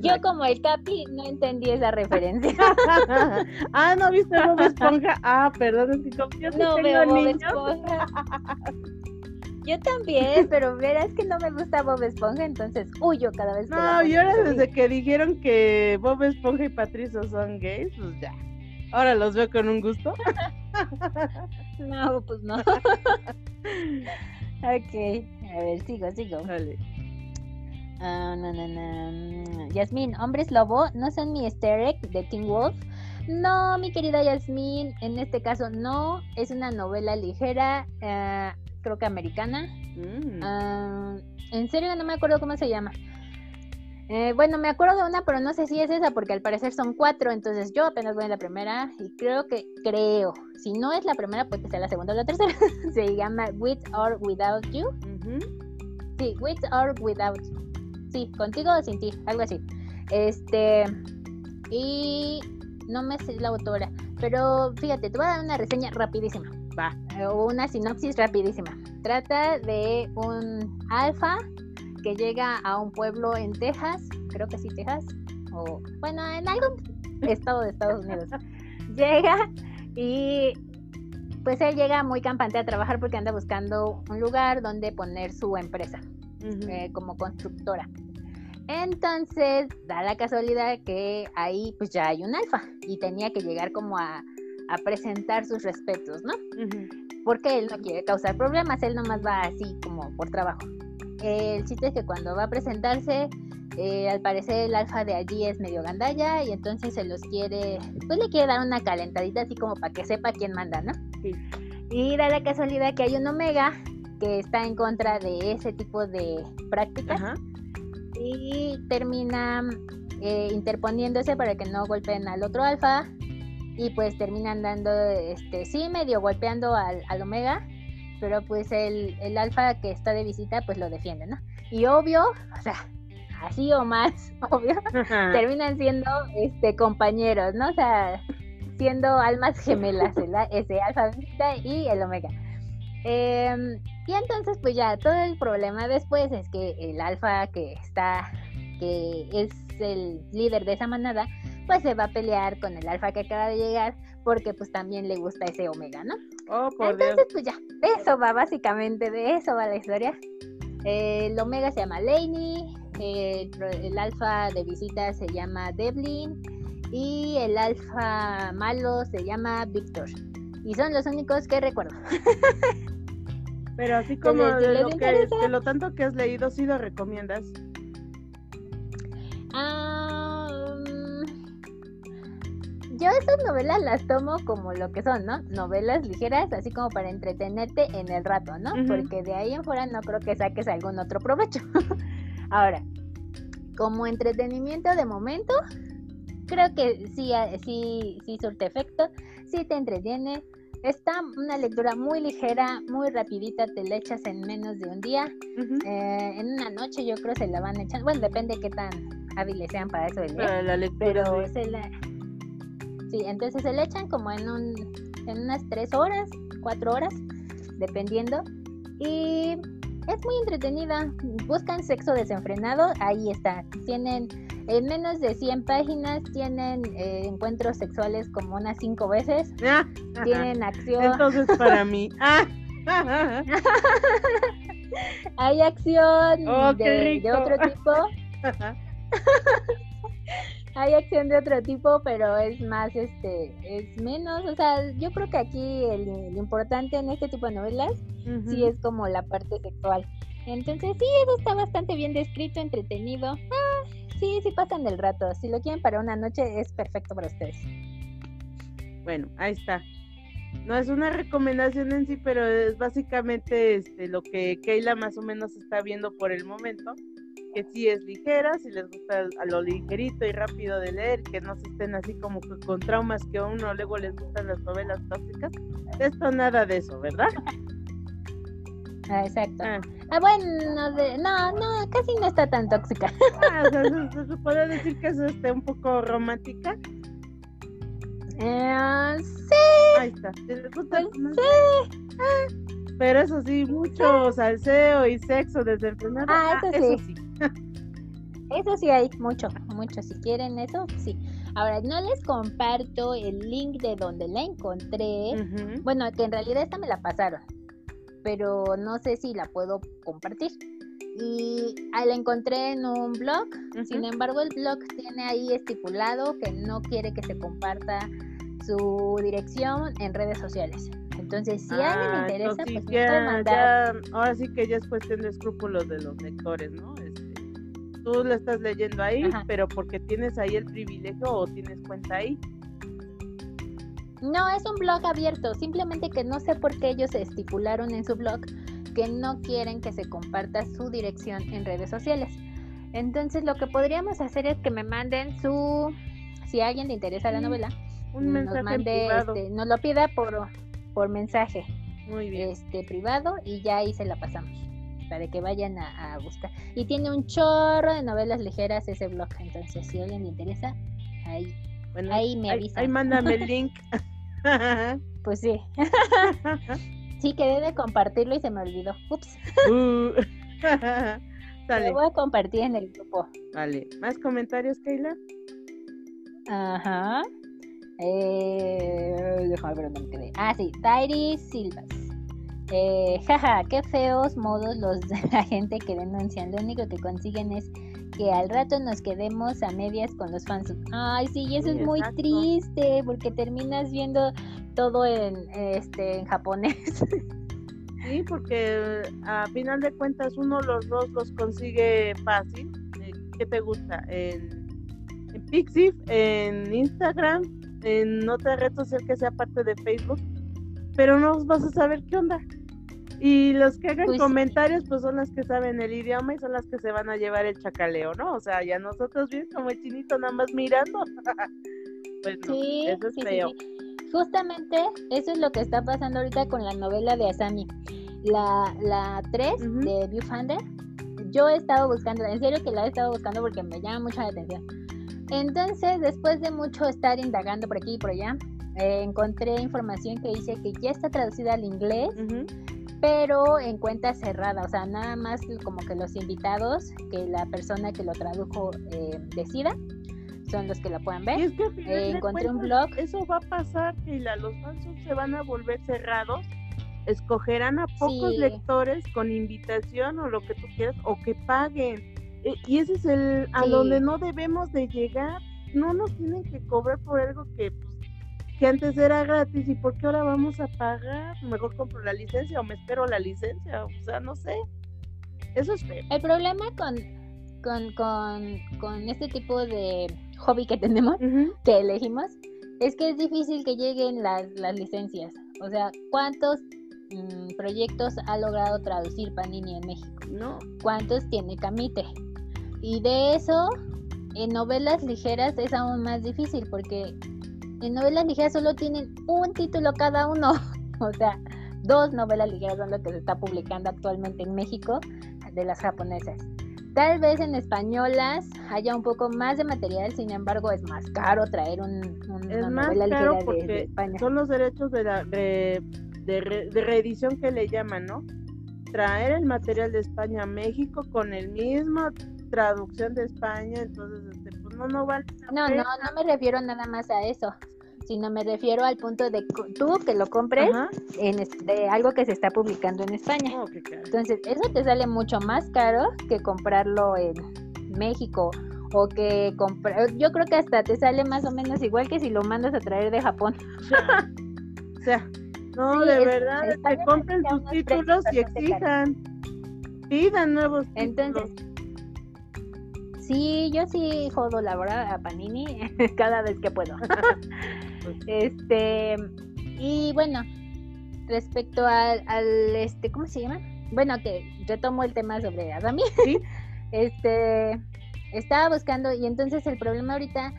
Yo como el Capi no entendí esa referencia. *laughs* ah, ¿no viste Bob Esponja? Ah, perdón, es que yo no veo Bob Esponja. *laughs* Yo también, pero verás que no me gusta Bob Esponja, entonces huyo cada vez que No, y ahora desde que dijeron que Bob Esponja y Patricio son gays, pues ya. Ahora los veo con un gusto. *laughs* no, pues no. ok, a ver, sigo, sigo. Vale. Ah, no, no, no. Yasmín, hombres lobo, ¿no son mi easter de King Wolf? No, mi querida Yasmín, en este caso no. Es una novela ligera, eh, creo que americana. Mm. Ah, en serio, no me acuerdo cómo se llama. Eh, bueno, me acuerdo de una, pero no sé si es esa, porque al parecer son cuatro, entonces yo apenas voy en la primera y creo que, creo, si no es la primera, puede que sea la segunda o la tercera. *laughs* se llama With or Without You. Sí, With or Without You sí, contigo o sin ti, algo así. Este, y no me sé la autora, pero fíjate, te voy a dar una reseña rapidísima. Va. O una sinopsis rapidísima. Trata de un alfa que llega a un pueblo en Texas, creo que sí, Texas, o bueno, en algún estado de Estados Unidos. *laughs* llega y pues él llega muy campante a trabajar porque anda buscando un lugar donde poner su empresa. Eh, como constructora. Entonces, da la casualidad que ahí pues ya hay un alfa y tenía que llegar como a, presentar sus respetos, ¿no? Porque él no quiere causar problemas, él nomás va así como por trabajo. El chiste es que cuando va a presentarse, eh, al parecer el alfa de allí es medio gandalla y entonces se los quiere, pues le quiere dar una calentadita así como para que sepa quién manda, ¿no? Y da la casualidad que hay un omega que está en contra de ese tipo de prácticas. y termina eh, interponiéndose para que no golpeen al otro alfa y pues terminan dando, este, sí, medio golpeando al, al omega, pero pues el, el alfa que está de visita pues lo defiende, ¿no? Y obvio, o sea, así o más, *laughs* obvio, terminan siendo este compañeros, ¿no? O sea, siendo almas gemelas, *laughs* ese alfa y el omega. Em, y entonces, pues ya, todo el problema después es que el alfa que está, que es el líder de esa manada, pues se va a pelear con el alfa que acaba de llegar, porque pues también le gusta ese omega, ¿no? Oh, entonces, pues ya, eso va básicamente, de eso va la historia. el omega se llama Laney, el alfa de visita se llama Devlin y el alfa malo se llama Victor. Y son los únicos que recuerdo. *laughs* Pero así como de lo, que, de lo tanto que has leído, ¿sí lo recomiendas? yo esas novelas las tomo como lo que son, ¿no? Novelas ligeras, así como para entretenerte en el rato, ¿no? Porque de ahí en fuera no creo que saques algún otro provecho. *laughs* Ahora, como entretenimiento de momento, creo que sí, sí, sí surte efecto, sí te entretiene. Está una lectura muy ligera, muy rapidita, te la echas en menos de un día. Eh, en una noche yo creo se la van echando. Bueno, depende qué tan hábiles sean para eso de leer. la lectura, pero se la... Sí, entonces se le echan como en, un, en unas tres horas, cuatro horas, dependiendo. Y es muy entretenida. Buscan sexo desenfrenado, ahí está. Tienen en menos de 100 páginas, tienen eh, encuentros sexuales como unas cinco veces. Ah, tienen acción. Entonces para mí. *laughs* Ah, Hay acción oh, de, de, otro tipo. *laughs* Hay acción de otro tipo, pero es más, este, es menos, o sea, yo creo que aquí el, importante en este tipo de novelas sí es como la parte sexual. Entonces sí, eso está bastante bien descrito, entretenido. Ah, sí, sí pasan del rato. Si lo quieren para una noche es perfecto para ustedes. Bueno, ahí está. No es una recomendación en sí, pero es básicamente este, lo que Keila más o menos está viendo por el momento que sí es ligera, si les gusta a lo ligerito y rápido de leer, que no se estén así como con traumas que a uno luego les gustan las novelas tóxicas. Esto nada de eso, ¿verdad? *laughs* Ah, exacto. Ah. ah bueno, no, no, casi no está tan tóxica. Ah, se, puede decir que es este, un poco romántica. Eh, sí. Ahí está. gusta pues, sí. pero eso sí, mucho salseo y sexo desde el primer Ah, eso, sí. Eso sí hay mucho, mucho. Si quieren eso, sí. Ahora, no les comparto el link de donde la encontré. Bueno, que en realidad esta me la pasaron, pero no sé si la puedo compartir. Y la encontré en un blog. Sin embargo, el blog tiene ahí estipulado que no quiere que se comparta su dirección en redes sociales. Entonces, si a alguien le ah, interesa, pues ya, mandar. ahora sí que ya es cuestión de escrúpulos de los lectores, ¿no? tú lo estás leyendo ahí, pero porque tienes ahí el privilegio o tienes cuenta ahí. No, es un blog abierto, simplemente que no sé por qué ellos estipularon en su blog que no quieren que se comparta su dirección en redes sociales. Entonces lo que podríamos hacer es que me manden su, si a alguien le interesa la novela, un mensaje nos mande, este, nos lo pida por, por mensaje, muy bien, este privado y ya ahí se la pasamos de que vayan a, buscar. Y tiene un chorro de novelas ligeras ese blog, entonces si a alguien le interesa, ahí, ahí me avisa. Ahí, mándame el *laughs* link. *laughs* pues sí. *laughs* sí, quedé de compartirlo y se me olvidó. Ups. Uh. *laughs* Lo voy a compartir en el grupo. Vale. ¿Más comentarios, Keila? Ajá. Eh, déjame ver dónde quedé. Ah, sí. Tairi Silvas. Eh, jaja, qué feos modos los de la gente que denuncian. Lo único que consiguen es que al rato nos quedemos a medias con los fans. Ay, sí, y eso es muy triste porque terminas viendo todo en este en japonés. Sí, porque a final de cuentas uno los dos los consigue fácil. Eh, ¿Qué te gusta? En, en Pixif, en Instagram, en otra red social que sea parte de Facebook, pero no vas a saber qué onda Y los que hagan Pues- comentarios, pues son las que saben el idioma y son las que se van a llevar el chacaleo, ¿no? O sea, ya nosotros bien como el chinito nada más mirando. *laughs* pues no, Sí, eso es sí, feo. sí. Justamente eso es lo que está pasando ahorita con la novela de Asami. La, la 3 Ujú. de Viewfinder. Yo he estado buscando, en serio que la he estado buscando porque me llama mucho la atención. Entonces, después de mucho estar indagando por aquí y por allá, eh, encontré información que dice que ya está traducida al inglés, Ujú. Pero en cuenta cerrada, o sea, nada más como que los invitados, que la persona que lo tradujo eh, decida, son los que la puedan Y ver. es que al final Eh, encontré un blog. Eso va a pasar, Keila. Los fansubs se van a volver cerrados. Escogerán a pocos Sí. lectores con invitación o lo que tú quieras o que paguen. E- Y ese es el a Sí. donde no debemos de llegar. No nos tienen que cobrar por algo que pues, que antes era gratis y por qué ahora vamos a pagar. Mejor compro la licencia o me espero la licencia. O sea, no sé. Eso es feo. El problema con, con, con, con este tipo de hobby que tenemos, que elegimos, es que es difícil que lleguen las, las licencias. O sea, ¿cuántos mm, proyectos ha logrado traducir Panini en México? No. ¿Cuántos tiene Camite? Y de eso, en novelas ligeras es aún más difícil porque en novelas ligeras solo tienen un título cada uno. *laughs* O sea, dos novelas ligeras son lo que se está publicando actualmente en México de las japonesas. Tal vez en españolas haya un poco más de material, sin embargo es más caro traer un, un- Es una más novela caro ligera de- España. son los derechos de la de, de, re- de reedición que le llaman, ¿no? Traer el material de España a México con el mismo traducción de España, entonces este, pues no no vale No, no, no me refiero nada más a eso, sino me refiero al punto de tú que lo compres Ajá. en algo que se está publicando en España. Oh. Entonces, eso te sale mucho más caro que comprarlo en México o que comprar. Yo creo que hasta te sale más o menos igual que si lo mandas a traer de Japón. O sea, no, Sí, de es- verdad, que compren sus títulos y exijan. Pidan nuevos Entonces, títulos. Sí, yo sí jodo la verdad a Panini *laughs* cada vez que puedo. *laughs* Este, y bueno, respecto al, al, este, ¿cómo se llama? Bueno, que retomo el tema sobre Adami. Sí. *laughs* Este, estaba buscando y entonces el problema ahorita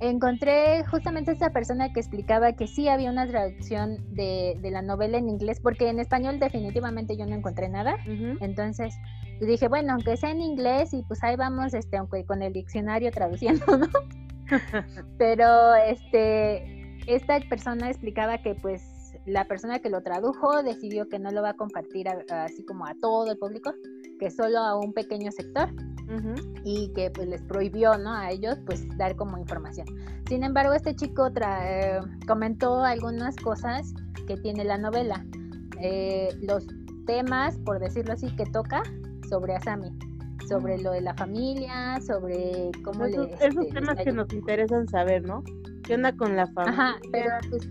encontré justamente esa persona que explicaba que sí había una traducción de, de la novela en inglés, porque en español definitivamente yo no encontré nada. Entonces, dije, bueno, aunque sea en inglés y pues ahí vamos, este, aunque con el diccionario traduciendo, *laughs* ¿no? *laughs* Pero, este, esta persona explicaba que pues la persona que lo tradujo decidió que no lo va a compartir a- a- así como a todo el público, que solo a un pequeño sector y que pues les prohibió, ¿no? A ellos pues dar como información. Sin embargo, este chico eh, comentó algunas cosas que tiene la novela. Eh, los temas, por decirlo así, que toca sobre Asami, sobre lo de la familia, sobre cómo Esos, le... esos este, temas que nos interesan saber, ¿no? ¿Qué onda con la familia? Ajá, pero pues,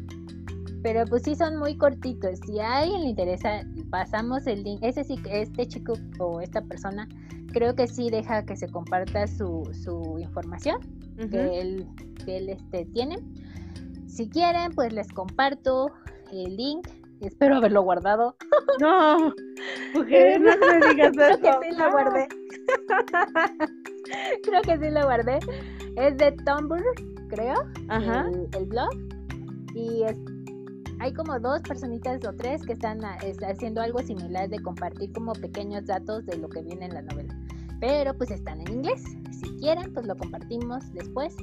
pero pues sí son muy cortitos. Si a alguien le interesa, pasamos el link. Ese sí, que este chico o esta persona, creo que sí deja que se comparta su, su información que él, que él este, tiene. Si quieren, pues les comparto el link. Espero haberlo guardado. No, mujer, no me *laughs* digas Creo eso. que sí lo guardé. *laughs* creo que sí lo guardé. Es de Tumblr, creo. Ajá. el, el blog y es, hay como dos personitas o tres que están a- es- haciendo algo similar de compartir como pequeños datos de lo que viene en la novela pero pues están en inglés si quieren pues lo compartimos después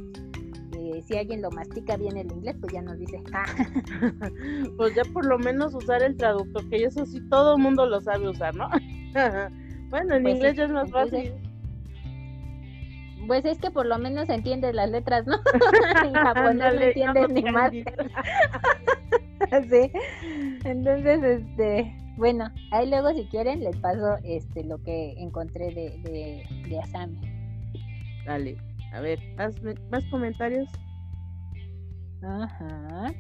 Eh, si alguien lo mastica bien el inglés pues ya nos dice "Ah, *laughs* Pues ya por lo menos usar el traductor, que eso sí todo el mundo lo sabe usar, ¿no? *laughs* bueno, en Pues inglés ya es más entonces- fácil. pues es que por lo menos entiendes las letras no *laughs* en japonés no entiendes no, ni más sí. Entonces, este, bueno, ahí luego si quieren les paso este lo que encontré de, de, de Asami. Dale, a ver, ¿más, más comentarios? Ajá.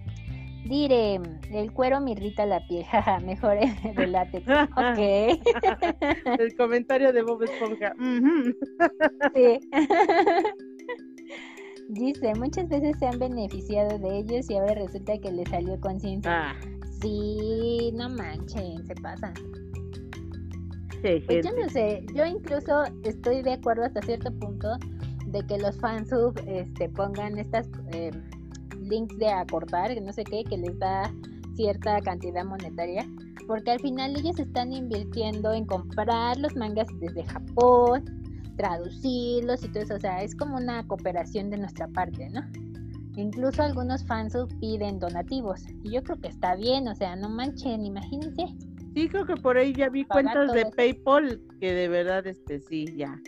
Diré, el cuero me irrita la piel, *laughs* mejor de látex. *laughs* Ok, *laughs* El comentario de Bob Esponja. Sí. Dice, muchas veces se han beneficiado de ellos y ahora resulta que les salió conciencia. Ah, Sí, no manchen, se pasan. Sí, Pues yo no sé, yo incluso estoy de acuerdo hasta cierto punto de que los fansub este, pongan estas eh, links de acortar, que no sé qué, que les da cierta cantidad monetaria, porque al final ellos están invirtiendo en comprar los mangas desde Japón, traducirlos y todo eso, o sea, es como una cooperación de nuestra parte, ¿no? Incluso algunos fansub piden donativos, y yo creo que está bien, o sea, no manchen, imagínense. Sí, creo que por ahí ya vi cuentas de. PayPal que de verdad, este, sí, ya.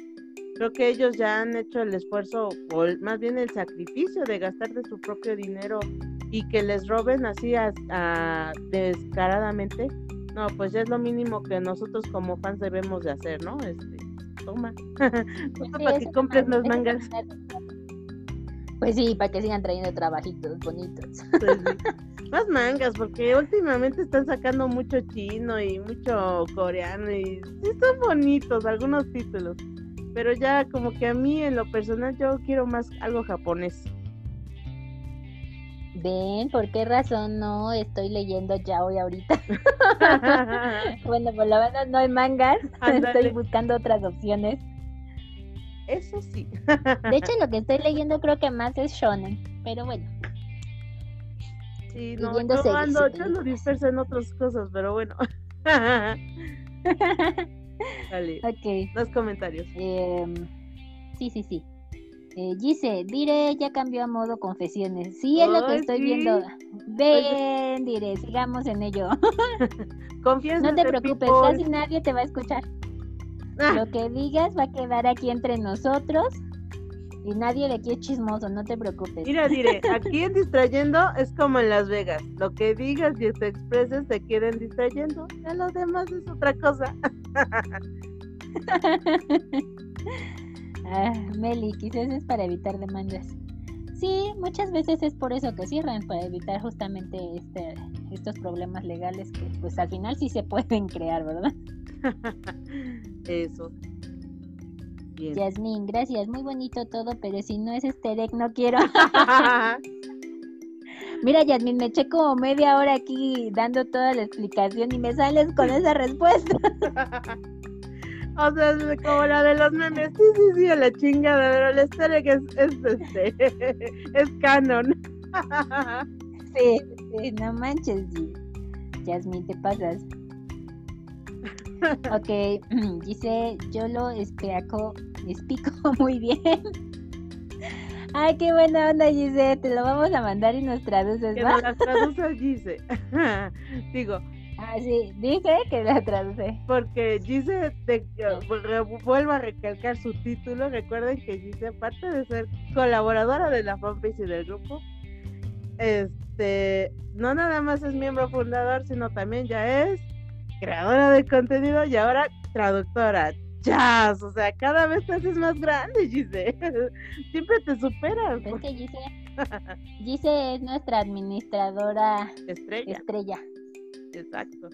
Creo que ellos ya han hecho el esfuerzo, o más bien el sacrificio de gastar de su propio dinero y que les roben así a- a- descaradamente. No, pues ya es lo mínimo que nosotros como fans debemos de hacer, ¿no? Este, toma. *laughs* Sí, para que compres los mangas. Pues sí, para que sigan trayendo trabajitos bonitos. Pues sí. *laughs* Más mangas, porque últimamente están sacando mucho chino y mucho coreano y sí son bonitos algunos títulos. Pero ya como que a mí en lo personal yo quiero más algo japonés. Ven, ¿por qué razón no estoy leyendo ya hoy ahorita? *laughs* *laughs* bueno, por lo menos no hay mangas. *laughs* Estoy buscando otras opciones. Eso sí. De hecho, lo que estoy leyendo creo que más es shonen. Pero bueno, Sí, no, yo ando, yo ando dispersa en otras cosas, pero bueno. *laughs* Dale, ok. los comentarios. Em, sí, sí, sí. Eh, Gise, Dire ya cambió a modo confesiones. Sí, es lo que estoy sí. viendo. Ven, Dire, sigamos en ello. *laughs* Confianza No te preocupes, people. casi nadie te va a escuchar. Ah, Lo que digas va a quedar aquí entre nosotros y nadie de aquí es chismoso, no te preocupes. Mira, diré, aquí en distrayendo es como en Las Vegas. Lo que digas y te expreses te quieren distrayendo. Ya lo demás es otra cosa. *laughs* Ah, Meli, quizás es para evitar demandas. Sí, muchas veces es por eso que cierran, para evitar justamente este, estos problemas legales que pues al final sí se pueden crear, ¿verdad? *laughs* Eso. Bien. Yasmín, gracias, muy bonito todo, pero si no es este deck no quiero. *laughs* Mira, Yasmín, me eché como media hora aquí dando toda la explicación y me sales con esa respuesta. *laughs* o sea, es como la de los memes. Sí, sí, sí, a la chingada, pero historia que es, es, este, *laughs* es canon. Sí, sí, no manches. Yasmín, te pasas. Ok, *clears throat* dice, yo lo explico, explico *laughs* muy bien. Ay, qué buena onda, Gise, te lo vamos a mandar y nos traduces, Que ¿va? nos las *laughs* traduce Gise. *laughs* Digo, Ah, sí, dice que la traduce. porque Gise, te, re- vuelvo a recalcar su título. Recuerden que Gise, aparte de ser colaboradora de la fanpage y del grupo, este, no nada más es miembro fundador, sino también ya es creadora de contenido y ahora traductora. Jazz, o sea, cada vez te haces más grande, Gise. *laughs* Siempre te superas. ¿Ves que Gise? Gise es nuestra administradora Estrella, estrella. exacto.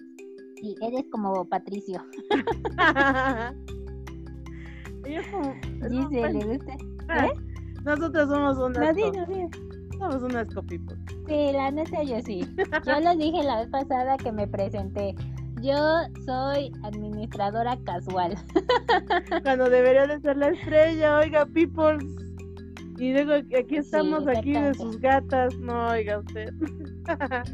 Y eres como Patricio. *laughs* Yo como- Gise, ¿le gusta? ah, Nosotros somos No, unas, no, sí. somos unas copipas. Sí, la neta yo sí. Yo les dije la vez pasada que me presenté. Yo soy administradora casual. *laughs* Cuando debería de ser la estrella, oiga, people. Y luego aquí estamos aquí de sus gatas. No, oiga usted. *laughs*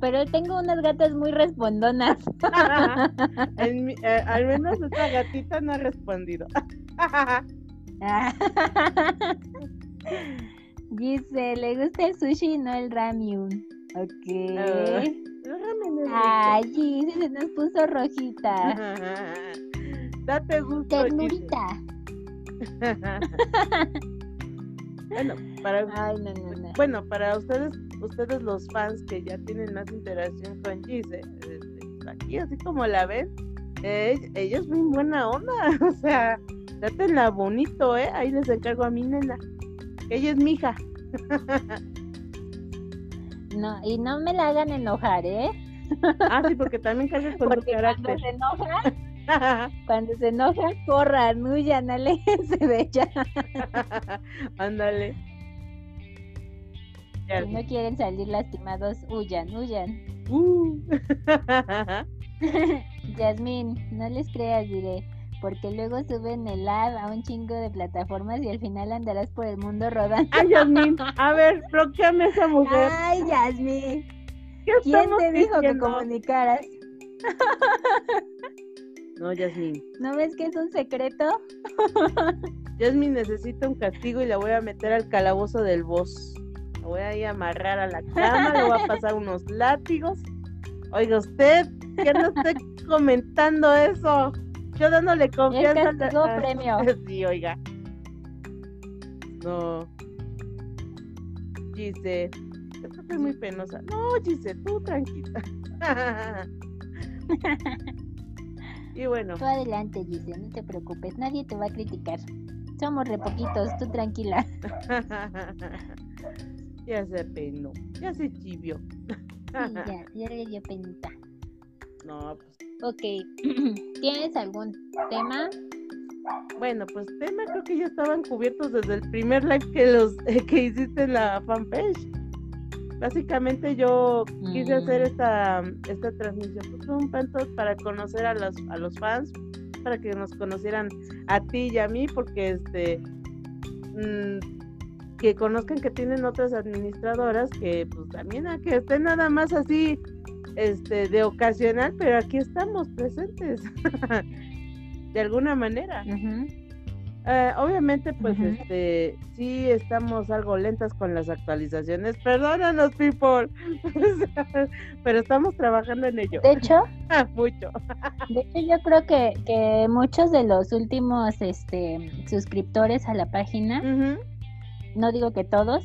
Pero tengo unas gatas muy respondonas. *laughs* En mi- eh, al menos esta gatita no ha respondido. Dice, le gusta el sushi y no el ramyun. Ok. Ay, El ramen es rico. Ay, Gis, se nos puso rojita. *laughs* Date gusto. Gise. Ternurita. *laughs* bueno, para Ay, no, no, no. bueno, para ustedes, ustedes los fans que ya tienen más interacción con Gise, este, aquí así como la ven, eh, ella es muy buena onda, *laughs* o sea, dátenla bonito, eh, ahí les encargo a mi nena, ella es mi hija. No, y no me la hagan enojar, ¿eh? Ah, sí, porque también carga con Porque cuando carácter. se enoja, *laughs* cuando se enoja, corran, huyan, aléjense de ella. *laughs* Ándale. Si no quieren salir lastimados, huyan, huyan. Uh. *laughs* Yasmín, no les creas, diré, porque luego suben el ad a un chingo de plataformas y al final andarás por el mundo rodando. Ay, Yasmín, a ver, bloqueame a esa mujer. Ay, Yasmín. ¿Quién te dijo que comunicaras? *laughs* No, Yasmín. ¿No ves que es un secreto? *laughs* Yasmín necesita un castigo y la voy a meter al calabozo del boss. La voy a ir a amarrar a la cama, le voy a pasar *laughs* unos látigos. Oiga, usted, que no esté comentando eso. Yo dándole confianza. Es *laughs* premio. *laughs* Sí, oiga. No. Gise, estoy muy penosa. No, Gise, tú tranquila. *laughs* y bueno. Tú adelante, Gise, no te preocupes, nadie te va a criticar. Somos re poquitos, tú tranquila. ya se penó, ya se chivio. ya, ya le dio penita. No, pues. Ok, *clears throat* ¿tienes algún tema? Bueno, pues tema creo que ya estaban cubiertos desde el primer live que los *laughs* que hiciste en la fanpage. Básicamente yo quise hacer mm. esta, esta transmisión pues, un tanto para conocer a los, a los fans, para que nos conocieran a ti y a mí, porque este mm, que conozcan que tienen otras administradoras que pues también a que estén nada más así este de ocasional, pero aquí estamos presentes *laughs* de alguna manera. Eh, obviamente, pues, este, sí estamos algo lentas con las actualizaciones. Perdónanos, people. *laughs* Pero estamos trabajando en ello. De hecho, *laughs* mucho. de hecho, yo creo que, que muchos de los últimos este, suscriptores a la página, no digo que todos,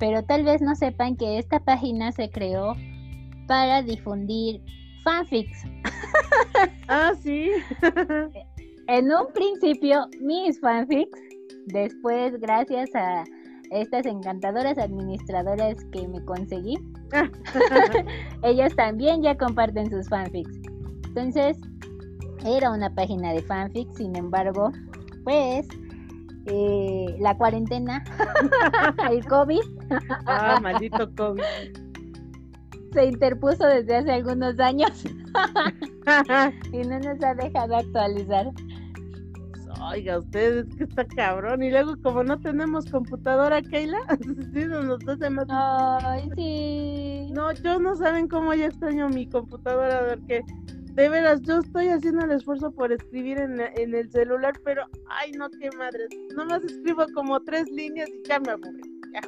pero tal vez no sepan que esta página se creó para difundir fanfics. *laughs* ah, sí. *laughs* en un principio mis fanfics, después gracias a estas encantadoras administradoras que me conseguí, *laughs* ellas también ya comparten sus fanfics. Entonces, era una página de fanfics, sin embargo, pues eh, la cuarentena, el COVID. ah, maldito COVID. Se interpuso desde hace algunos años *laughs* y no nos ha dejado actualizar oiga, ustedes que está cabrón. Y luego, como no tenemos computadora, Keila, *laughs* sí, nos hace más. Ay, sí. No, yo no saben cómo ya extraño mi computadora, porque de veras, yo estoy haciendo el esfuerzo por escribir en, en el celular, pero, ay, no, qué madre. Nomás escribo como tres líneas y ya me aburrí. Ya.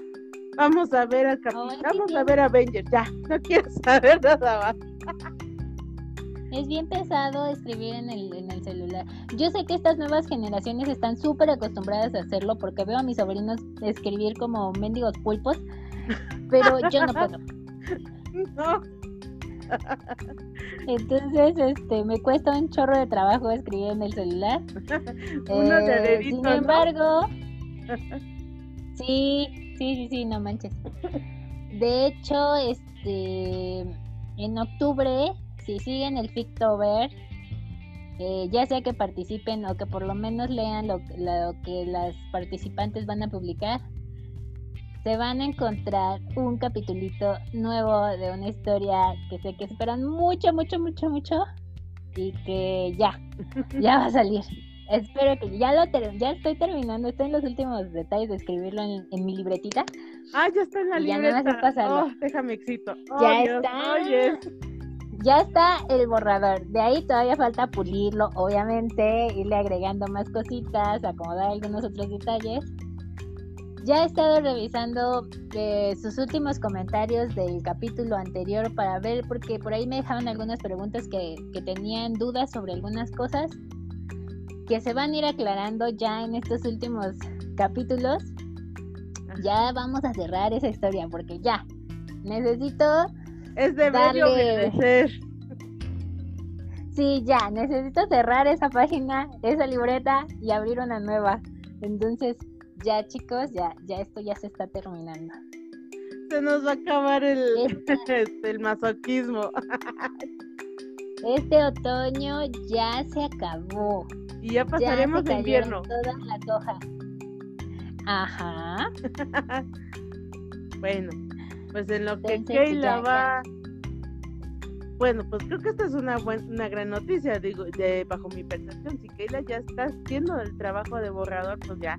Vamos a ver al capitán, vamos a ver a Avenger, ya. No quiero *laughs* saber nada más. Es bien pesado escribir en el, en el celular. Yo sé que estas nuevas generaciones están súper acostumbradas a hacerlo porque veo a mis sobrinos escribir como mendigos pulpos, pero yo no puedo. *laughs* No. Entonces, este, me cuesta un chorro de trabajo escribir en el celular. *laughs* Uno eh, sin embargo, sí, sí, sí, sí, no manches. De hecho, este, en octubre si siguen el Fictober, eh, ya sea que participen o que por lo menos lean lo, que las participantes van a publicar, se van a encontrar un capitulito nuevo de una historia que sé que esperan mucho, mucho, mucho, mucho y que ya, ya va a salir. Espero que ya lo ya estoy terminando, estoy en los últimos detalles de escribirlo en, mi libretita. Ah, ya está en la libreta. Ya oh, déjame éxito. ya está ya está el borrador. De ahí todavía falta pulirlo, obviamente, irle agregando más cositas, acomodar algunos otros detalles. Ya he estado revisando eh, sus últimos comentarios del capítulo anterior para ver, porque por ahí me dejaron algunas preguntas que, que tenían dudas sobre algunas cosas que se van a ir aclarando ya en estos últimos capítulos. Ya vamos a cerrar esa historia porque ya necesito es de obedecer. Sí, ya, necesito cerrar esa página, esa libreta y abrir una nueva. Entonces, ya chicos, ya, ya esto ya se está terminando. Se nos va a acabar el, este, *laughs* el masoquismo. *laughs* Este otoño ya se acabó. Y ya pasaremos de invierno. Todas las hojas. Ajá. *laughs* bueno, Pues en lo que Keila va... Bueno, pues creo que esta es una buena, una gran noticia, digo, de, bajo mi percepción. Si Keila ya está haciendo el trabajo de borrador, pues ya,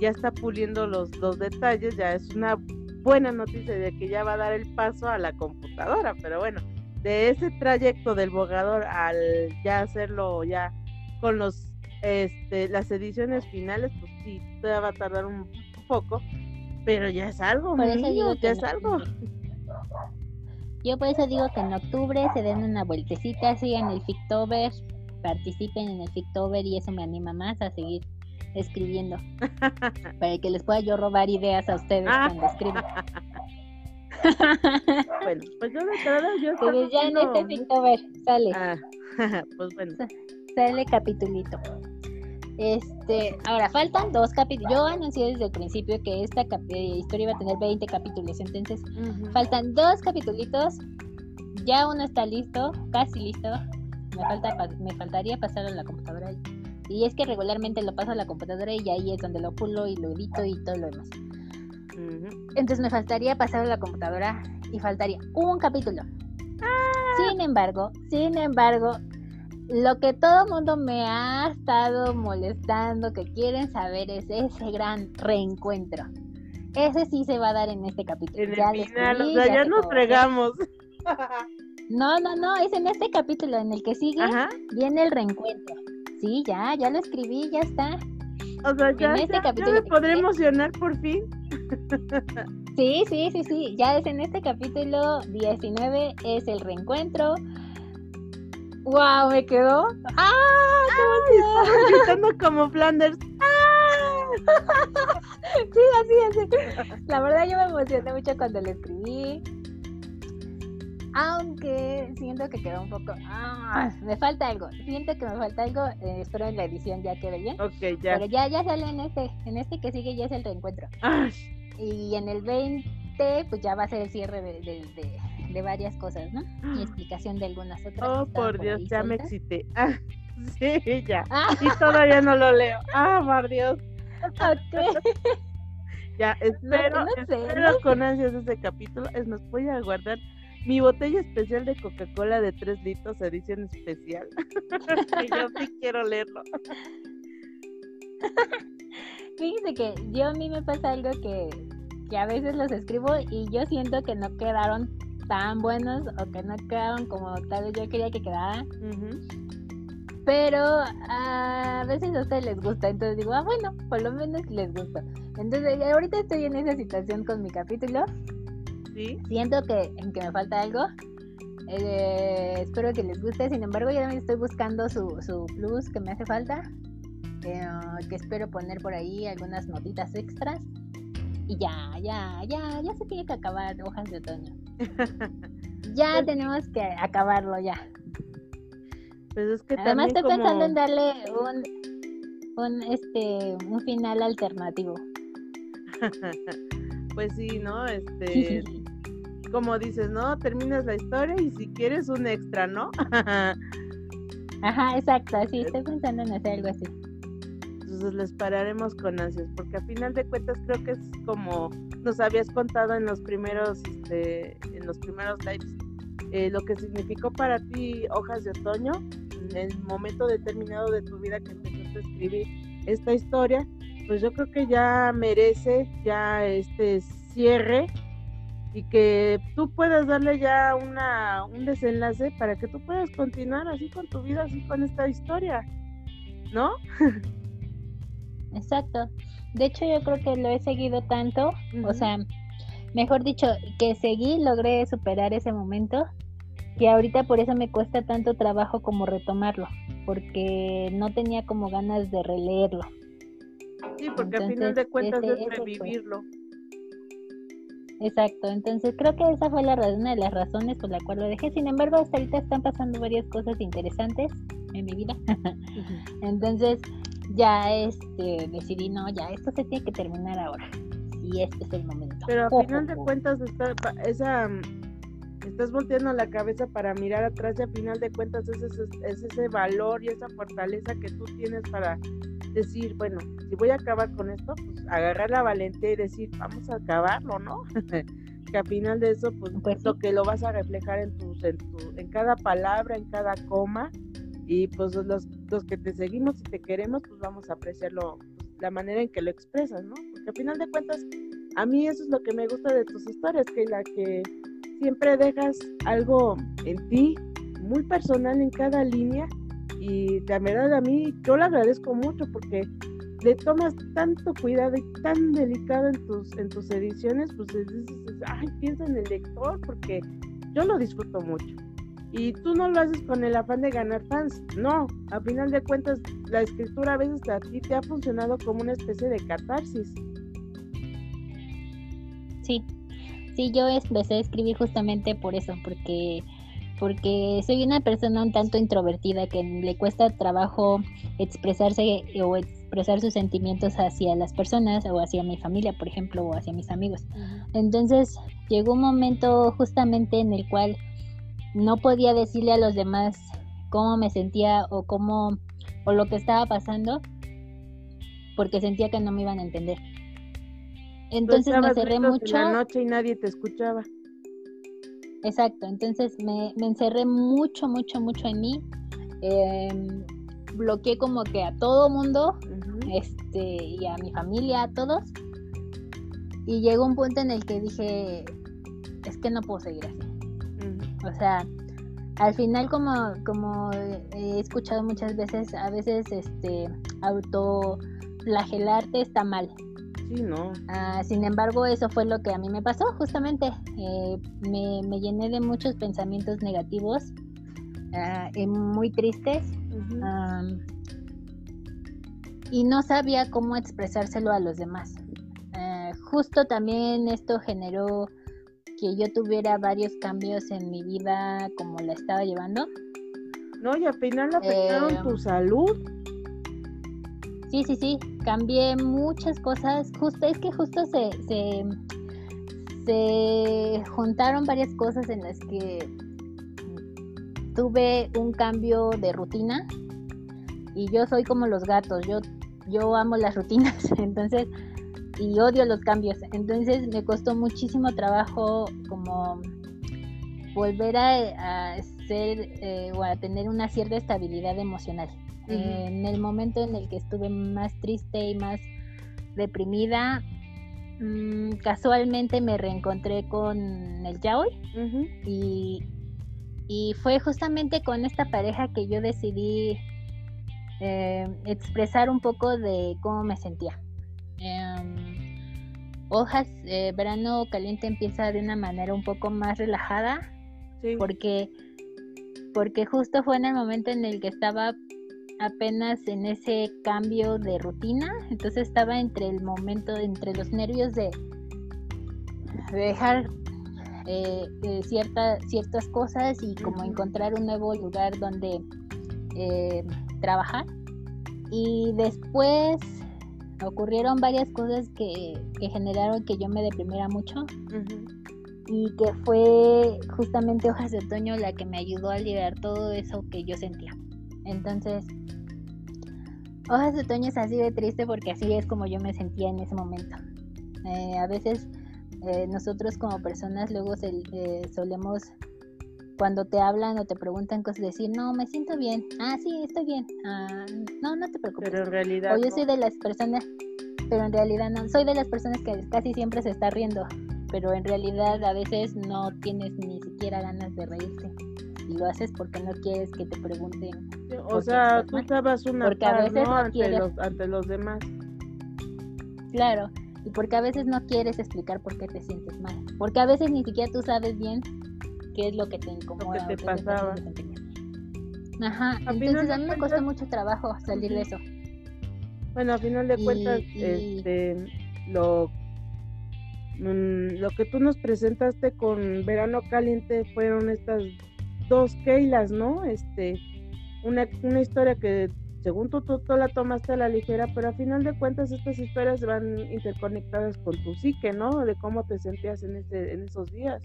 ya está puliendo los, los detalles, ya es una buena noticia de que ya va a dar el paso a la computadora, pero bueno, de ese trayecto del borrador al ya hacerlo ya con los este las ediciones finales, pues sí, todavía va a tardar un poco, pero ya es algo, ya es algo. Yo por eso digo que en octubre se den una vueltecita, sigan el Fictober, participen en el Fictober y eso me anima más a seguir escribiendo. *laughs* para que les pueda yo robar ideas a ustedes ah. cuando escriban. *laughs* bueno, pues yo de verdad yo Pero ya en este Fictober sale. Ah, *laughs* pues bueno. Sale capitulito. Este, ahora faltan dos capítulos. Yo anuncié desde el principio que esta eh, historia iba a tener 20 capítulos, entonces faltan dos capítulos. Ya uno está listo, casi listo. Me falta me faltaría pasarlo a la computadora. Y es que regularmente lo paso a la computadora y ahí es donde lo pulo y lo edito y todo lo demás. Entonces me faltaría pasarlo a la computadora y faltaría un capítulo. Ah. Sin embargo, sin embargo, lo que todo mundo me ha estado molestando, que quieren saber, es ese gran reencuentro. Ese sí se va a dar en este capítulo. En ya el final, ya, nos fregamos. No, no, no, es en este capítulo en el que sigue, viene el reencuentro. Sí, ya, ya lo escribí, ya está. O sea, ya, en este capítulo me podré emocionar por fin. Sí, sí, sí, sí, ya es en este capítulo 19, es el reencuentro ¡Wow! Me quedó. ¡Ah! ¡Qué gritando como Flanders. ¡Ah! *laughs* sí, así, así. La verdad, yo me emocioné mucho cuando le escribí. Aunque siento que quedó un poco. ¡Ah! Me falta algo. Siento que me falta algo. Eh, espero en la edición ya quede bien. Ok, ya. Pero ya, ya sale en este. En este que sigue ya es el reencuentro. Y en el 20, pues ya va a ser el cierre de, de de varias cosas, ¿no? Y explicación de algunas otras. Oh, por Dios, ya me excité. *laughs* Ah, sí, ya. Ah. Y todavía no lo leo. Ah, por Dios. ya, *laughs* espero, espero con ansias ese capítulo. Es más, voy a guardar mi botella especial de Coca-Cola de 3 litros, edición especial. *laughs* y yo sí quiero leerlo. Fíjese que yo a mí me pasa algo que, que a veces los escribo y yo siento que no quedaron tan buenos o que no quedaron como tal vez yo quería que quedaran. Pero a veces a ustedes les gusta, entonces digo, ah, bueno, por lo menos les gusta. Entonces, ahorita estoy en esa situación con mi capítulo. ¿Sí? Siento que, que me falta algo. Eh, espero que les guste. Sin embargo, yo también estoy buscando su, su plus que me hace falta. Eh, que espero poner por ahí algunas notitas extras. Y ya, ya, ya, ya se tiene que acabar hojas de otoño. *laughs* ya pues tenemos que acabarlo ya. Pues es que Además estoy pensando en darle un, un, este, un final alternativo. *laughs* pues sí, ¿no? Este, *laughs* como dices, ¿no? Terminas la historia y si quieres un extra, ¿no? Ajá, exacto, sí, estoy pensando en hacer algo así entonces les pararemos con ansias, porque a final de cuentas creo que es como nos habías contado en los primeros, este, en los primeros lives, eh, lo que significó para ti Hojas de Otoño, en el momento determinado de tu vida que empezaste a escribir esta historia, pues yo creo que ya merece ya este cierre y que tú puedas darle ya una, un desenlace para que tú puedas continuar así con tu vida, así con esta historia, ¿no? *laughs* Exacto. De hecho, yo creo que lo he seguido tanto, o sea, mejor dicho, que seguí, logré superar ese momento, que ahorita por eso me cuesta tanto trabajo como retomarlo, porque no tenía como ganas de releerlo. Sí, porque al final de cuentas es revivirlo. Exacto, entonces creo que esa fue la una de las razones por la cual lo dejé. Sin embargo, hasta ahorita están pasando varias cosas interesantes en mi vida. *laughs* entonces, ya este decidí, no, ya esto se tiene que terminar ahora. Y este es el momento. Pero a final de cuentas está esa estás volteando la cabeza para mirar atrás y a final de cuentas es ese, es ese valor y esa fortaleza que tú tienes para decir, bueno, si voy a acabar con esto, pues agarrar la valentía y decir, vamos a acabarlo, ¿no? *laughs* que al final de eso, pues, Pues lo sí. que lo vas a reflejar en, tus, en, tu, en cada palabra, en cada coma, y pues los, los que te seguimos y te queremos, pues vamos a apreciarlo, pues, la manera en que lo expresas, ¿no? Porque al final de cuentas, a mí eso es lo que me gusta de tus historias, que la que siempre dejas algo en ti, muy personal en cada línea, y la verdad a mí yo lo agradezco mucho porque le tomas tanto cuidado y tan delicado en tus en tus ediciones, pues dices, ay, piensa en el lector porque yo lo disfruto mucho. Y tú no lo haces con el afán de ganar fans, no, a final de cuentas la escritura a veces a ti te ha funcionado como una especie de catarsis. Sí, sí, yo empecé a escribir justamente por eso, porque porque soy una persona un tanto introvertida que le cuesta trabajo expresarse o expresar sus sentimientos hacia las personas o hacia mi familia, por ejemplo, o hacia mis amigos. Entonces llegó un momento justamente en el cual no podía decirle a los demás cómo me sentía o cómo o lo que estaba pasando porque sentía que no me iban a entender. Entonces me cerré mucho. en la noche y nadie te escuchaba. Exacto, entonces me, me encerré mucho, mucho, mucho en mí. Em, bloqueé como que a todo mundo, este, y a mi familia, a todos. Y llegó un punto en el que dije, es que no puedo seguir así. O sea, al final como, como he escuchado muchas veces, a veces este autoflagelarte está mal. Sí, no. Ah, sin embargo, eso fue lo que a mí me pasó, justamente. Eh, me, me llené de muchos pensamientos negativos ah, y muy tristes y no sabía cómo expresárselo a los demás. Eh, justo también esto generó que yo tuviera varios cambios en mi vida como la estaba llevando. No, y al final afectaron Eh, tu salud. Sí, sí, sí, cambié muchas cosas. Justo, es que justo se, se, se juntaron varias cosas en las que tuve un cambio de rutina y yo soy como los gatos, yo, yo amo las rutinas, *laughs* entonces, y odio los cambios. Entonces me costó muchísimo trabajo como volver a, a ser eh, o a tener una cierta estabilidad emocional. En el momento en el que estuve más triste y más deprimida, mm, casualmente me reencontré con el yaoi y, y fue justamente con esta pareja que yo decidí eh, expresar un poco de cómo me sentía. Em, Hojas, eh, verano caliente empieza de una manera un poco más relajada Sí. porque porque justo fue en el momento en el que estaba apenas en ese cambio de rutina, entonces estaba entre el momento, entre los nervios de, de dejar eh, eh, cierta- ciertas cosas y como encontrar un nuevo lugar donde eh, trabajar. Y después ocurrieron varias cosas que, que generaron que yo me deprimiera mucho y que fue justamente *laughs* Hojas de Otoño la que me ayudó a liberar todo eso que yo sentía. Entonces, Hojas de Otoño es así de triste porque así es como yo me sentía en ese momento. Eh, a veces eh, nosotros como personas luego se- eh, solemos, cuando te hablan o te preguntan cosas, decir, no, me siento bien. Ah, sí, estoy bien. Ah, no, no te preocupes. Pero en realidad. O yo no. soy de las personas, pero en realidad no, soy de las personas que casi siempre se está riendo, pero en realidad a veces no tienes ni siquiera ganas de reírte y lo haces porque no quieres que te pregunten. O sea, tú estabas una Porque a par, veces ¿no? no ante, quieres. los, ante los demás. Claro, y porque a veces no quieres explicar por qué te sientes mal, porque a veces ni siquiera tú sabes bien qué es lo que te incomoda. te o qué está haciendo pasaba. Ajá, A entonces a mí me cuentas- costó mucho trabajo salir de eso. Bueno, a final de Y- cuentas, y- este, lo, mm, lo que tú nos presentaste con Verano Caliente fueron estas dos Keilas, ¿no? Este, una, una historia que según tú, tú, tú la tomaste a la ligera, pero a final de cuentas estas historias van interconectadas con tu psique, ¿no? De cómo te sentías en, ese, en esos días.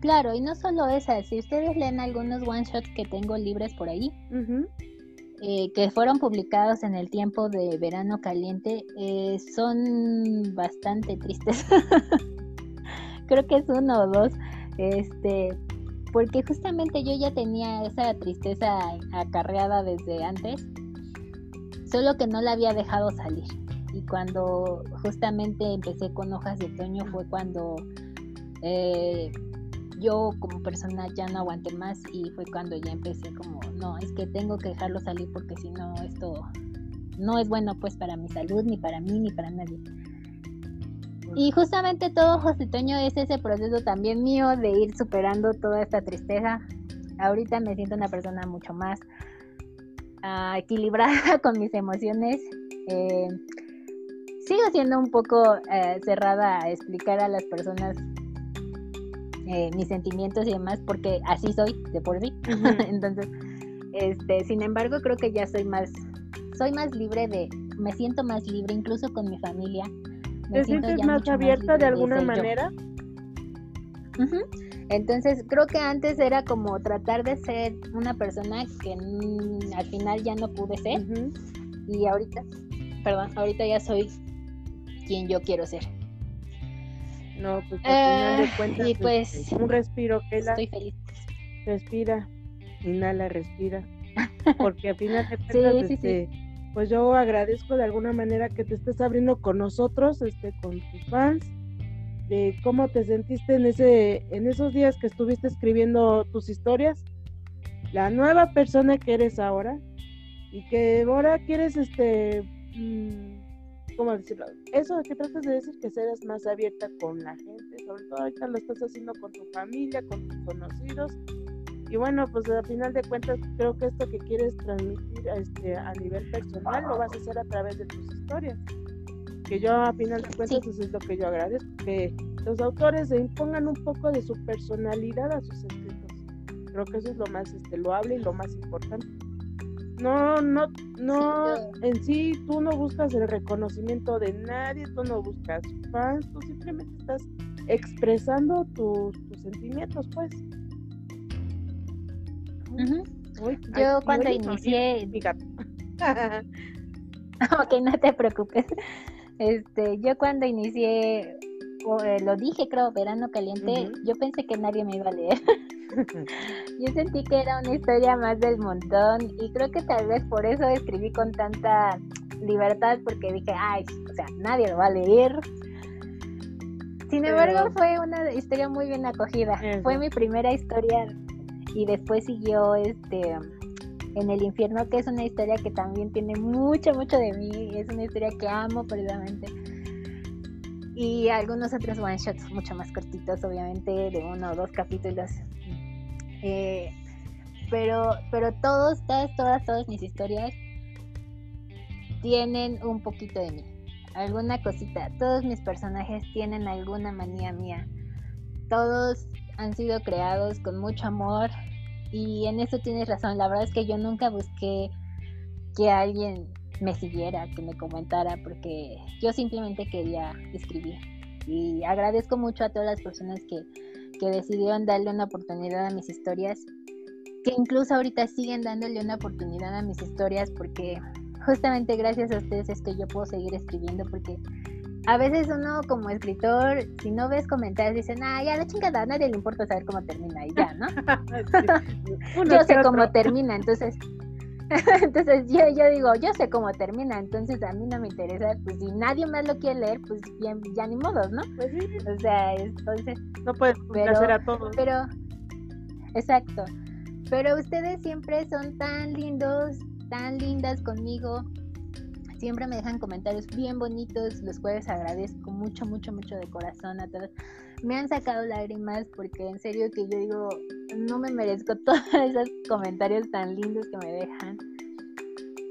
Claro, y no solo esas, si ustedes leen algunos one shots que tengo libres por ahí, eh, que fueron publicados en el tiempo de verano caliente, eh, son bastante tristes. *laughs* creo que es uno o dos, este, porque justamente yo ya tenía esa tristeza acarreada desde antes, solo que no la había dejado salir. Y cuando justamente empecé con hojas de otoño fue cuando eh, yo como persona ya no aguanté más y fue cuando ya empecé como, no, es que tengo que dejarlo salir porque si no, esto no es bueno pues para mi salud, ni para mí, ni para nadie. Y justamente todo José Toño es ese proceso también mío de ir superando toda esta tristeza. Ahorita me siento una persona mucho más ah, equilibrada *laughs* con mis emociones. Eh, sigo siendo un poco eh, cerrada a explicar a las personas eh, mis sentimientos y demás porque así soy de por sí. *laughs* Entonces, este, sin embargo, creo que ya soy más, soy más libre de, me siento más libre incluso con mi familia ¿Te sientes más abierta de alguna manera? Entonces creo que antes era como tratar de ser una persona que al final ya no pude ser y ahorita, perdón, ahorita ya soy quien yo quiero ser. No, pues al final de eh, cuentas, y pues este, un respiro, que Estoy feliz. Respira, inhala, respira. *laughs* Porque al final de cuentas, sí, sí, sí. este, pues yo agradezco de alguna manera que te estés abriendo con nosotros, este, con tus fans, de cómo te sentiste en ese, en esos días que estuviste escribiendo tus historias, la nueva persona que eres ahora y que ahora quieres, este, mm, ¿cómo decirlo? Eso que tratas de decir que seas más abierta con la gente, sobre todo ahorita lo estás haciendo con tu familia, con tus conocidos y bueno, pues al final de cuentas creo que esto que quieres transmitir este, a nivel personal lo vas a hacer a través de tus historias. Que yo a final de cuentas eso es lo que yo agradezco, que los autores se impongan un poco de su personalidad a sus escritos. Creo que eso es lo más este, loable y lo más importante. No, no, no, en sí tú no buscas el reconocimiento de nadie, tú no buscas fans, tú simplemente estás expresando tus, tus sentimientos, pues. Yo cuando inicié... *laughs* ok, no te preocupes. Este, yo cuando inicié, eh, lo dije creo, verano caliente, yo pensé que nadie me iba a leer. *laughs* *laughs* yo sentí que era una historia más del montón y creo que tal vez por eso escribí con tanta libertad porque dije, ay, o sea, nadie lo va a leer. Sin embargo, fue una historia muy bien acogida. Fue mi primera historia y después siguió este en el infierno que es una historia que también tiene mucho mucho de mí es una historia que amo perdidamente y algunos otros one shots mucho más cortitos obviamente de uno o dos capítulos eh, pero pero todos todas todas todas mis historias tienen un poquito de mí alguna cosita todos mis personajes tienen alguna manía mía todos han sido creados con mucho amor y en eso tienes razón. La verdad es que yo nunca busqué que alguien me siguiera, que me comentara, porque yo simplemente quería escribir. Y agradezco mucho a todas las personas que, que decidieron darle una oportunidad a mis historias, que incluso ahorita siguen dándole una oportunidad a mis historias, porque justamente gracias a ustedes es que yo puedo seguir escribiendo, porque a veces uno como escritor, si no ves comentarios, dicen, ah, ya la chingada, a nadie le importa saber cómo termina y ya, ¿no? *laughs* *laughs* yo sé cómo termina, entonces, *laughs* entonces yo, yo digo, yo sé cómo termina, entonces a mí no me interesa, pues si nadie más lo quiere leer, pues bien, ya ni modos, ¿no? Pues sí. O sea, entonces... No puedes hacer a todos. Pero, exacto, pero ustedes siempre son tan lindos, tan lindas conmigo, siempre me dejan comentarios bien bonitos, los cuales agradezco mucho, mucho, mucho de corazón a todos. Me han sacado lágrimas porque en serio que yo digo, no me merezco *laughs* todos esos comentarios tan lindos que me dejan.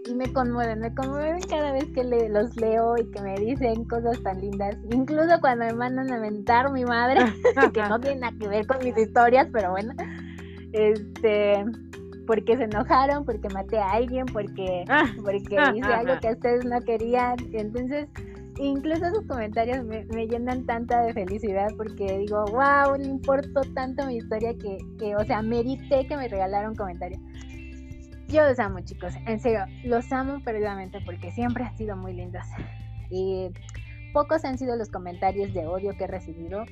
Y me conmueven, me conmueven cada vez que los leo y que me dicen cosas tan lindas. Incluso cuando me mandan a mentar mi madre, *laughs* que no tiene nada que ver con mis historias, pero bueno. Este, porque se enojaron, porque maté a alguien, porque, ah, porque ah, hice algo que ustedes no querían. Entonces, incluso sus comentarios me, llenan tanta de felicidad porque digo, wow, le importó tanto mi historia que, que, o sea, merité que me regalaron comentarios. Yo los amo, chicos, en serio, los amo perdidamente porque siempre han sido muy lindos. Y pocos han sido los comentarios de odio que he recibido,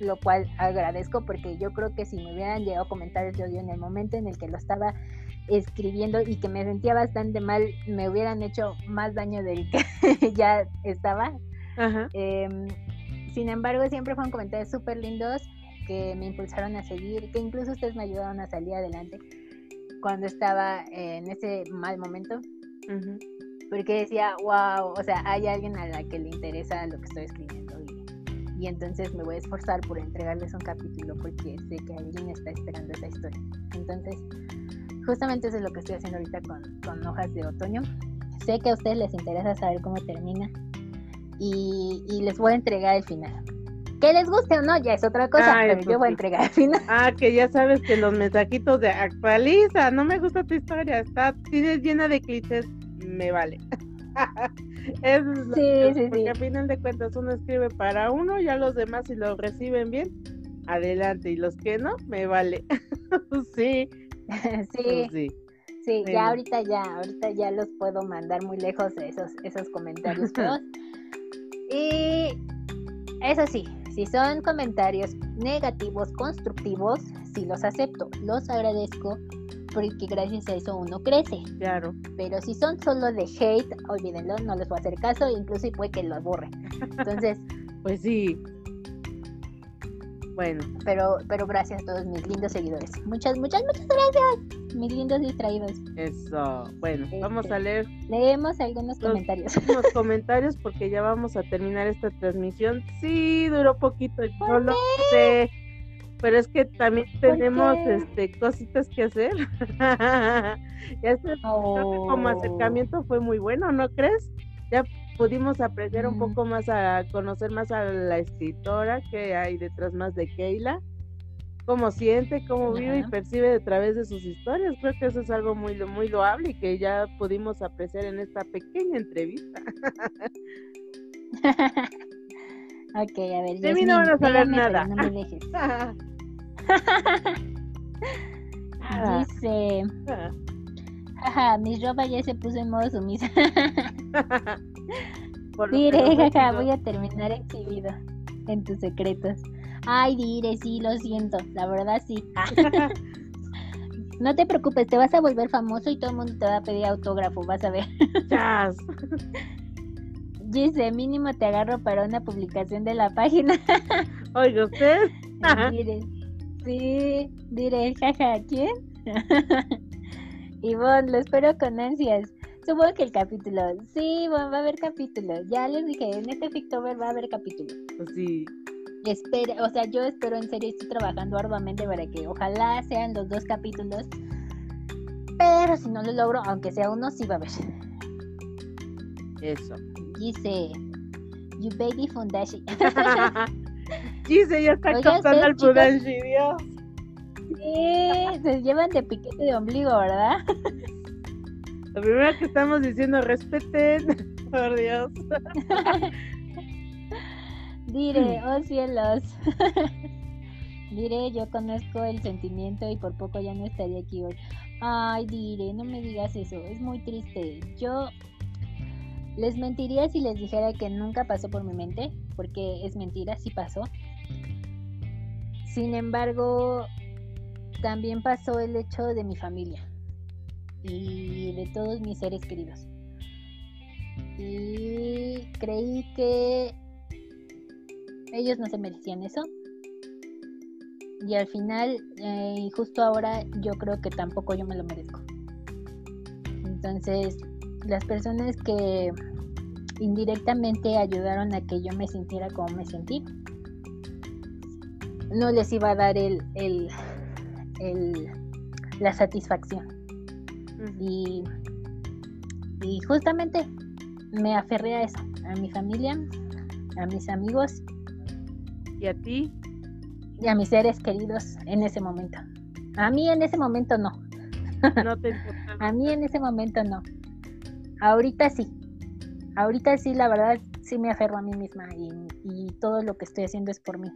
lo cual agradezco porque yo creo que si me hubieran llegado comentarios de odio en el momento en el que lo estaba escribiendo y que me sentía bastante mal, me hubieran hecho más daño del que *laughs* ya estaba. Em, sin embargo, siempre fueron comentarios súper lindos que me impulsaron a seguir, que incluso ustedes me ayudaron a salir adelante cuando estaba en ese mal momento. Porque decía, wow, o sea, hay alguien a la que le interesa lo que estoy escribiendo y, entonces me voy a esforzar por entregarles un capítulo porque sé que alguien está esperando esa historia. Entonces, justamente eso es lo que estoy haciendo ahorita con, con hojas de otoño. Sé que a ustedes les interesa saber cómo termina y, y les voy a entregar el final. Que les guste o no, ya es otra cosa, pero pues yo voy a entregar el final. *laughs* Ah, que ya sabes que los mensajitos de actualiza, no me gusta tu historia, está, tienes llena de clichés, me vale. *laughs* es sí, sí, porque a final de cuentas uno escribe para uno, ya los demás si lo reciben bien, adelante, y los que no, me vale. *laughs* sí. *laughs* sí. sí. Sí, ya ahorita ya, ahorita ya los puedo mandar muy lejos esos, esos comentarios *laughs* Y eso sí, si son comentarios negativos, constructivos, sí los acepto, los agradezco porque gracias a eso uno crece. Claro. Pero si son solo de hate, olvídenlo, no les voy a hacer caso, incluso puede que lo aburre. Entonces, *laughs* pues sí, bueno. Pero, pero gracias a todos mis lindos seguidores. Muchas, muchas, muchas gracias. Mis lindos distraídos. Eso. Bueno, vamos a este, leer. Leemos algunos comentarios. *laughs* Unos comentarios porque ya vamos a terminar esta transmisión. Sí, duró poquito. No lo sé. Pero es que también tenemos este cositas que hacer. *laughs* ya este como acercamiento fue muy bueno, ¿no crees? Ya pudimos apreciar un poco más a conocer más a la escritora que hay detrás más de Keila, cómo siente, cómo vive y percibe a través de sus historias. Creo que eso es algo muy, muy loable y que ya pudimos apreciar en esta pequeña entrevista. *laughs* ok, a ver. De mí no van a saber nada. No me dejes. *laughs* Dice. Ajá, mi ropa ya se puso en modo sumisa. *laughs* Dire, jaja, voy a terminar exhibido en tus secretos. Ay, Dire, sí, lo siento, la verdad sí. *laughs* no te preocupes, te vas a volver famoso y todo el mundo te va a pedir autógrafo, vas a ver. Dice, mínimo te agarro para una publicación de la página. Oiga, ¿usted? Dire, sí, Dire, jaja, ¿quién? *laughs* Ivonne, lo espero con ansias. Supongo que el capítulo. Sí, va a haber capítulo. Ya les dije, en este Fictober va a haber capítulo. Pues sí. Espera, o sea, yo espero en serio, estoy trabajando arduamente para que ojalá sean los dos capítulos. Pero si no lo logro, aunque sea uno, sí va a haber. Eso. Dice, You baby fundashi. *laughs* *laughs* *laughs* Dice, ya está captando al fundashi, Dios. Sí, se llevan de piquete de ombligo, ¿verdad? Lo primero que estamos diciendo, respeten, *laughs* por Dios. *laughs* Diré, oh cielos. Diré, yo conozco el sentimiento y por poco ya no estaría aquí hoy. Ay, Diré, no me digas eso, es muy triste. Yo les mentiría si les dijera que nunca pasó por mi mente, porque es mentira, sí pasó. Sin embargo, también pasó el hecho de mi familia y de todos mis seres queridos. Y creí que ellos no se merecían eso. Y al final, eh, justo ahora, yo creo que tampoco yo me lo merezco. Entonces, las personas que indirectamente ayudaron a que yo me sintiera como me sentí, no les iba a dar el, el la satisfacción. y, y justamente me aferré a eso, a mi familia, a mis amigos. ¿Y a ti? Y a mis seres queridos en ese momento. A mí en ese momento no. No te *laughs* A mí en ese momento no. Ahorita sí. Ahorita sí, la verdad, sí me aferro a mí misma y, todo lo que estoy haciendo es por mí.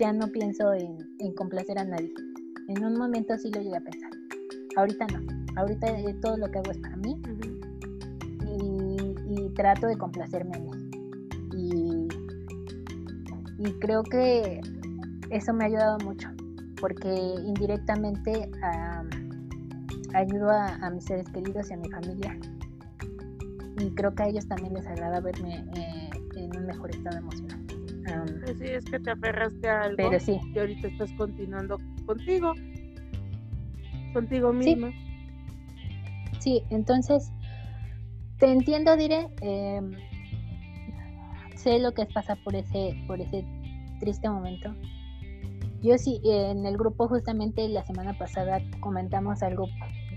Ya no pienso en, complacer a nadie. En un momento sí lo llegué a pensar. Ahorita no. Ahorita eh, todo lo que hago es para mí. y, trato de complacerme a mí. Y creo que eso me ha ayudado mucho, porque indirectamente ayudo a, mis seres queridos y a mi familia. Y creo que a ellos también les agrada verme eh, en un mejor estado emocional. pues sí, es que te aferraste a algo pero sí. y ahorita estás continuando contigo, contigo misma. Sí, entonces te entiendo, diré. Em, sé lo que es pasar por ese, por ese triste momento. Yo sí, en el grupo justamente la semana pasada comentamos algo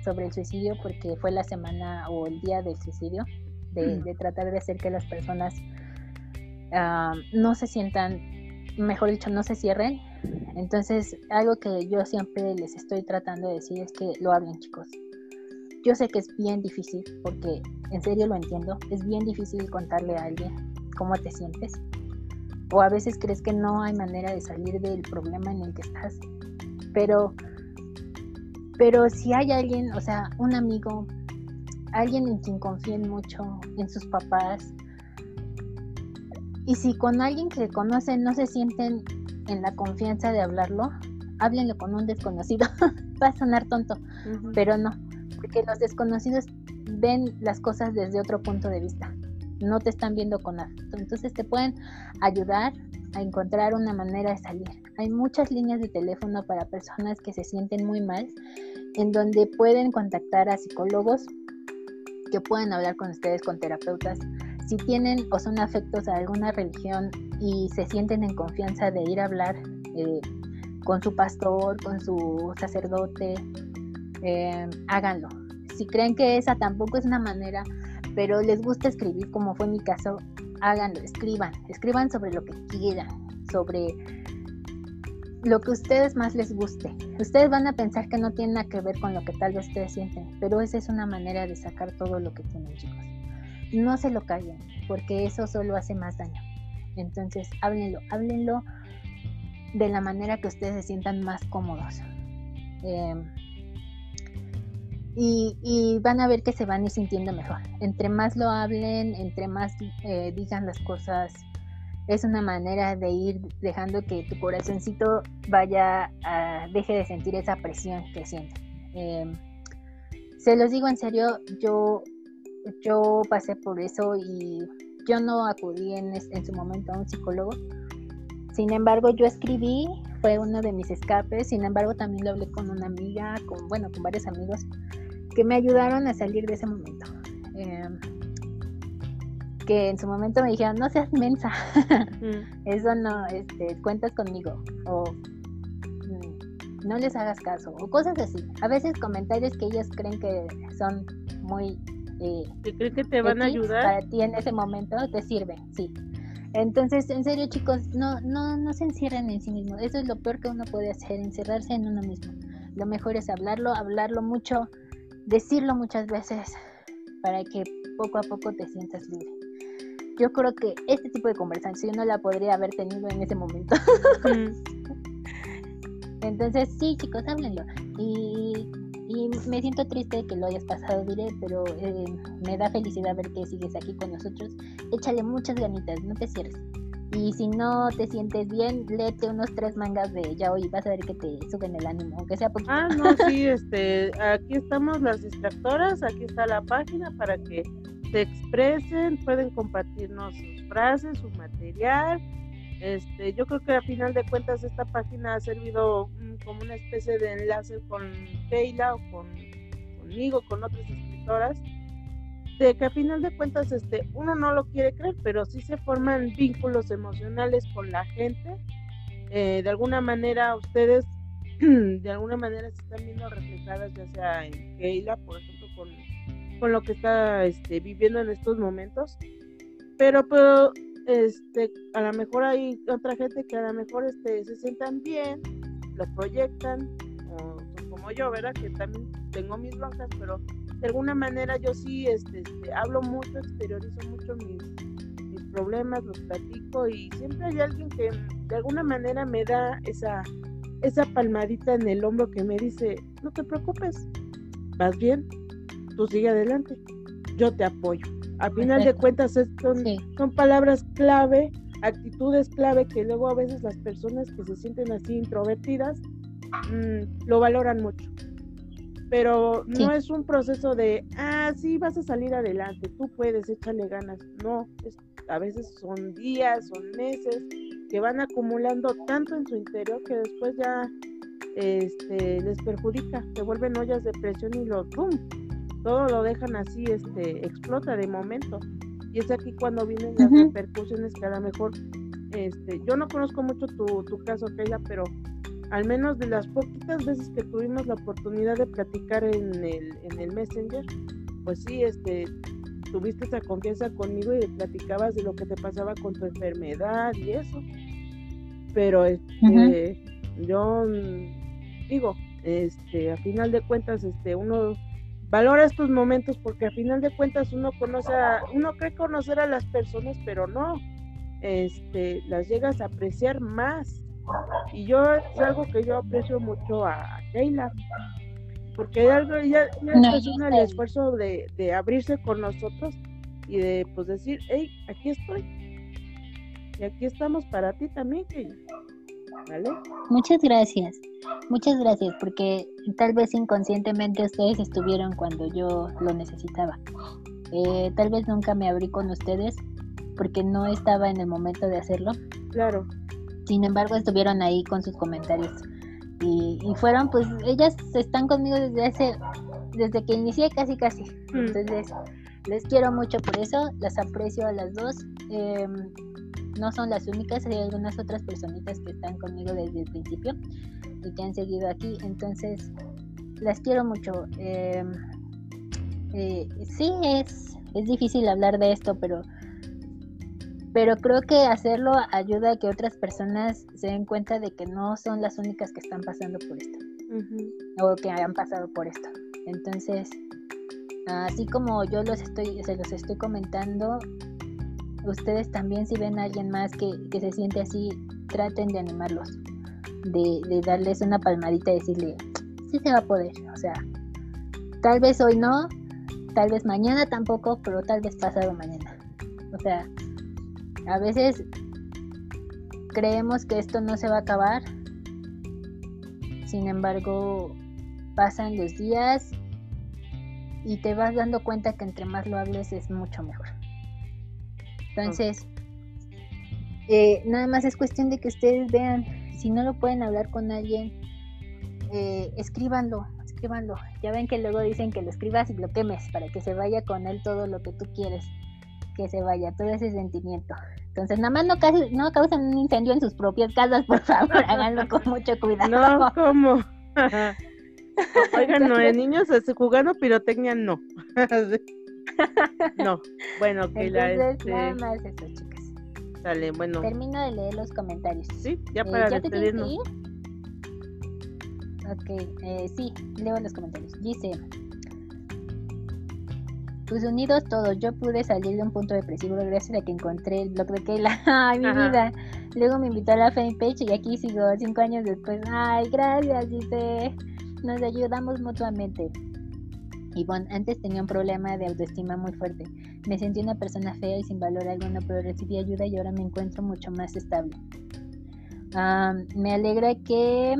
sobre el suicidio porque fue la semana o el día del suicidio, de, mm. tratar de hacer que las personas ah, no se sientan, mejor dicho, no se cierren. Entonces, algo que yo siempre les estoy tratando de decir es que lo hablen, chicos. Yo sé que es bien difícil, porque en serio lo entiendo, es bien difícil contarle a alguien cómo te sientes. O a veces crees que no hay manera de salir del problema en el que estás. Pero, pero si hay alguien, o sea, un amigo, alguien en quien confíen mucho, en sus papás, y si con alguien que conocen no se sienten en la confianza de hablarlo, háblenlo con un desconocido. *laughs* Va a sonar tonto, pero no, porque los desconocidos ven las cosas desde otro punto de vista no te están viendo con afecto. Entonces te pueden ayudar a encontrar una manera de salir. Hay muchas líneas de teléfono para personas que se sienten muy mal, en donde pueden contactar a psicólogos que pueden hablar con ustedes, con terapeutas. Si tienen o son afectos a alguna religión y se sienten en confianza de ir a hablar eh, con su pastor, con su sacerdote, eh, háganlo. Si creen que esa tampoco es una manera pero les gusta escribir, como fue mi caso, háganlo, escriban, escriban sobre lo que quieran, sobre lo que ustedes más les guste. Ustedes van a pensar que no tiene nada que ver con lo que tal vez ustedes sienten, pero esa es una manera de sacar todo lo que tienen, chicos. No se lo callen, porque eso solo hace más daño. Entonces, háblenlo, háblenlo de la manera que ustedes se sientan más cómodos. Eh, y, van a ver que se van a ir sintiendo mejor. Entre más lo hablen, entre más eh, digan las cosas, es una manera de ir dejando que tu corazoncito vaya a, deje de sentir esa presión que siente. Em, se los digo en serio, yo, yo pasé por eso y yo no acudí en, su momento a un psicólogo. Sin embargo, yo escribí, fue uno de mis escapes. Sin embargo, también lo hablé con una amiga, con, bueno, con varios amigos que me ayudaron a salir de ese momento. Em, que en su momento me dijeron, no seas mensa, *laughs* mm. eso no, este, cuentas conmigo, o mm, no les hagas caso, o cosas así. A veces comentarios que ellos creen que son muy... Eh, creen que te van a ayudar? Para ti en ese momento te sirven, sí. Entonces, en serio, chicos, no, no, no se encierren en sí mismos. Eso es lo peor que uno puede hacer, encerrarse en uno mismo. Lo mejor es hablarlo, hablarlo mucho, decirlo muchas veces para que poco a poco te sientas libre. Yo creo que este tipo de conversación no la podría haber tenido en ese momento. *laughs* Entonces, sí, chicos, háblenlo. Y, me siento triste que lo hayas pasado, diré, pero eh, me da felicidad ver que sigues aquí con nosotros. Échale muchas ganitas, no te cierres. Y si no te sientes bien, léete unos tres mangas de ya hoy vas a ver que te suben el ánimo, aunque sea poquito. Ah, no, sí, este, aquí estamos las distractoras, aquí está la página para que se expresen, pueden compartirnos sus frases, su material. Este, yo creo que a final de cuentas esta página ha servido como una especie de enlace con Keila o con conmigo, con otras escritoras de que a final de cuentas este uno no lo quiere creer, pero sí se forman vínculos emocionales con la gente. Eh, de alguna manera ustedes *clears throat* de alguna manera se están viendo reflejadas ya sea en Keila, por ejemplo, con, lo que está este, viviendo en estos momentos. Pero, pero este, a lo mejor hay otra gente que a lo mejor este, se sientan bien, lo proyectan, o, como yo, ¿verdad? Que también tengo mis bajas, pero de alguna manera yo sí este, este, hablo mucho, exteriorizo mucho mis, mis problemas, los platico y siempre hay alguien que de alguna manera me da esa, esa palmadita en el hombro que me dice, no te preocupes, vas bien, tú sigue adelante, yo te apoyo. A final de cuentas son, son palabras clave actitudes clave que luego a veces las personas que se sienten así introvertidas mm, lo valoran mucho. Pero no es un proceso de, ah, sí, vas a salir adelante, tú puedes, échale ganas. No, a veces son días, son meses que van acumulando tanto en su interior que después ya este, les perjudica, se vuelven ollas de presión y lo ¡pum! Todo lo dejan así, este, explota de momento. Y es aquí cuando vienen las repercusiones que a lo mejor, este, yo no conozco mucho tu, tu caso, Keila, pero al menos de las poquitas veces que tuvimos la oportunidad de platicar en el, en el Messenger, pues sí, este, tuviste esa confianza conmigo y platicabas de lo que te pasaba con tu enfermedad y eso. Pero este, yo digo, este, a final de cuentas, este, uno valora estos momentos porque a final de cuentas uno conoce a, uno cree conocer a las personas, pero no, este, las llegas a apreciar más. Y yo es algo que yo aprecio mucho a Keila, porque algo, ella, ella el esfuerzo de, de, abrirse con nosotros y de pues decir, hey, aquí estoy. Y aquí estamos para ti también, Keila. ¿Vale? Muchas gracias, muchas gracias, porque tal vez inconscientemente ustedes estuvieron cuando yo lo necesitaba. Eh, tal vez nunca me abrí con ustedes porque no estaba en el momento de hacerlo. Claro. Sin embargo, estuvieron ahí con sus comentarios. Y, fueron, pues, ellas están conmigo desde hace, desde que inicié casi, casi. Mm. Entonces, les quiero mucho por eso, las aprecio a las dos. Em, no son las únicas, hay algunas otras personitas que están conmigo desde el principio y que han seguido aquí. Entonces, las quiero mucho. Em, eh, sí, es, es difícil hablar de esto, pero pero creo que hacerlo ayuda a que otras personas se den cuenta de que no son las únicas que están pasando por esto o que han pasado por esto. Entonces, así como yo los estoy, se los estoy comentando, ustedes también si ven a alguien más que, se siente así, traten de animarlos, de, de darles una palmadita y decirle, sí se va a poder, o sea, tal vez hoy no, tal vez mañana tampoco, pero tal vez pasado mañana. O sea, a veces creemos que esto no se va a acabar, sin embargo pasan los días y te vas dando cuenta que entre más lo hables es mucho mejor. Entonces, eh, nada más es cuestión de que ustedes vean, si no lo pueden hablar con alguien, eh, escríbanlo, escríbanlo. Ya ven que luego dicen que lo escribas y lo quemes para que se vaya con él todo lo que tú quieres que se vaya todo ese sentimiento. Entonces, nada más no, casi, no causen un incendio en sus propias casas, por favor, *laughs* háganlo con mucho cuidado. No, ¿cómo? *laughs* Oigan, no, de niños jugando pirotecnia, no. *laughs* no, bueno, que la este... Nada más eso, chicas. Sale, bueno. Termino de leer los comentarios. Sí, ya eh, para despedirnos. Ok, eh, sí, leo los comentarios. Dice, pues unidos todos, yo pude salir de un punto depresivo gracias a que encontré el blog de Keila. Ay, mi vida. Luego me invitó a la fanpage y aquí sigo cinco años después. Ay, gracias, dice. Nos ayudamos mutuamente. Y bueno, antes tenía un problema de autoestima muy fuerte. Me sentí una persona fea y sin valor alguno, pero recibí ayuda y ahora me encuentro mucho más estable. me alegra que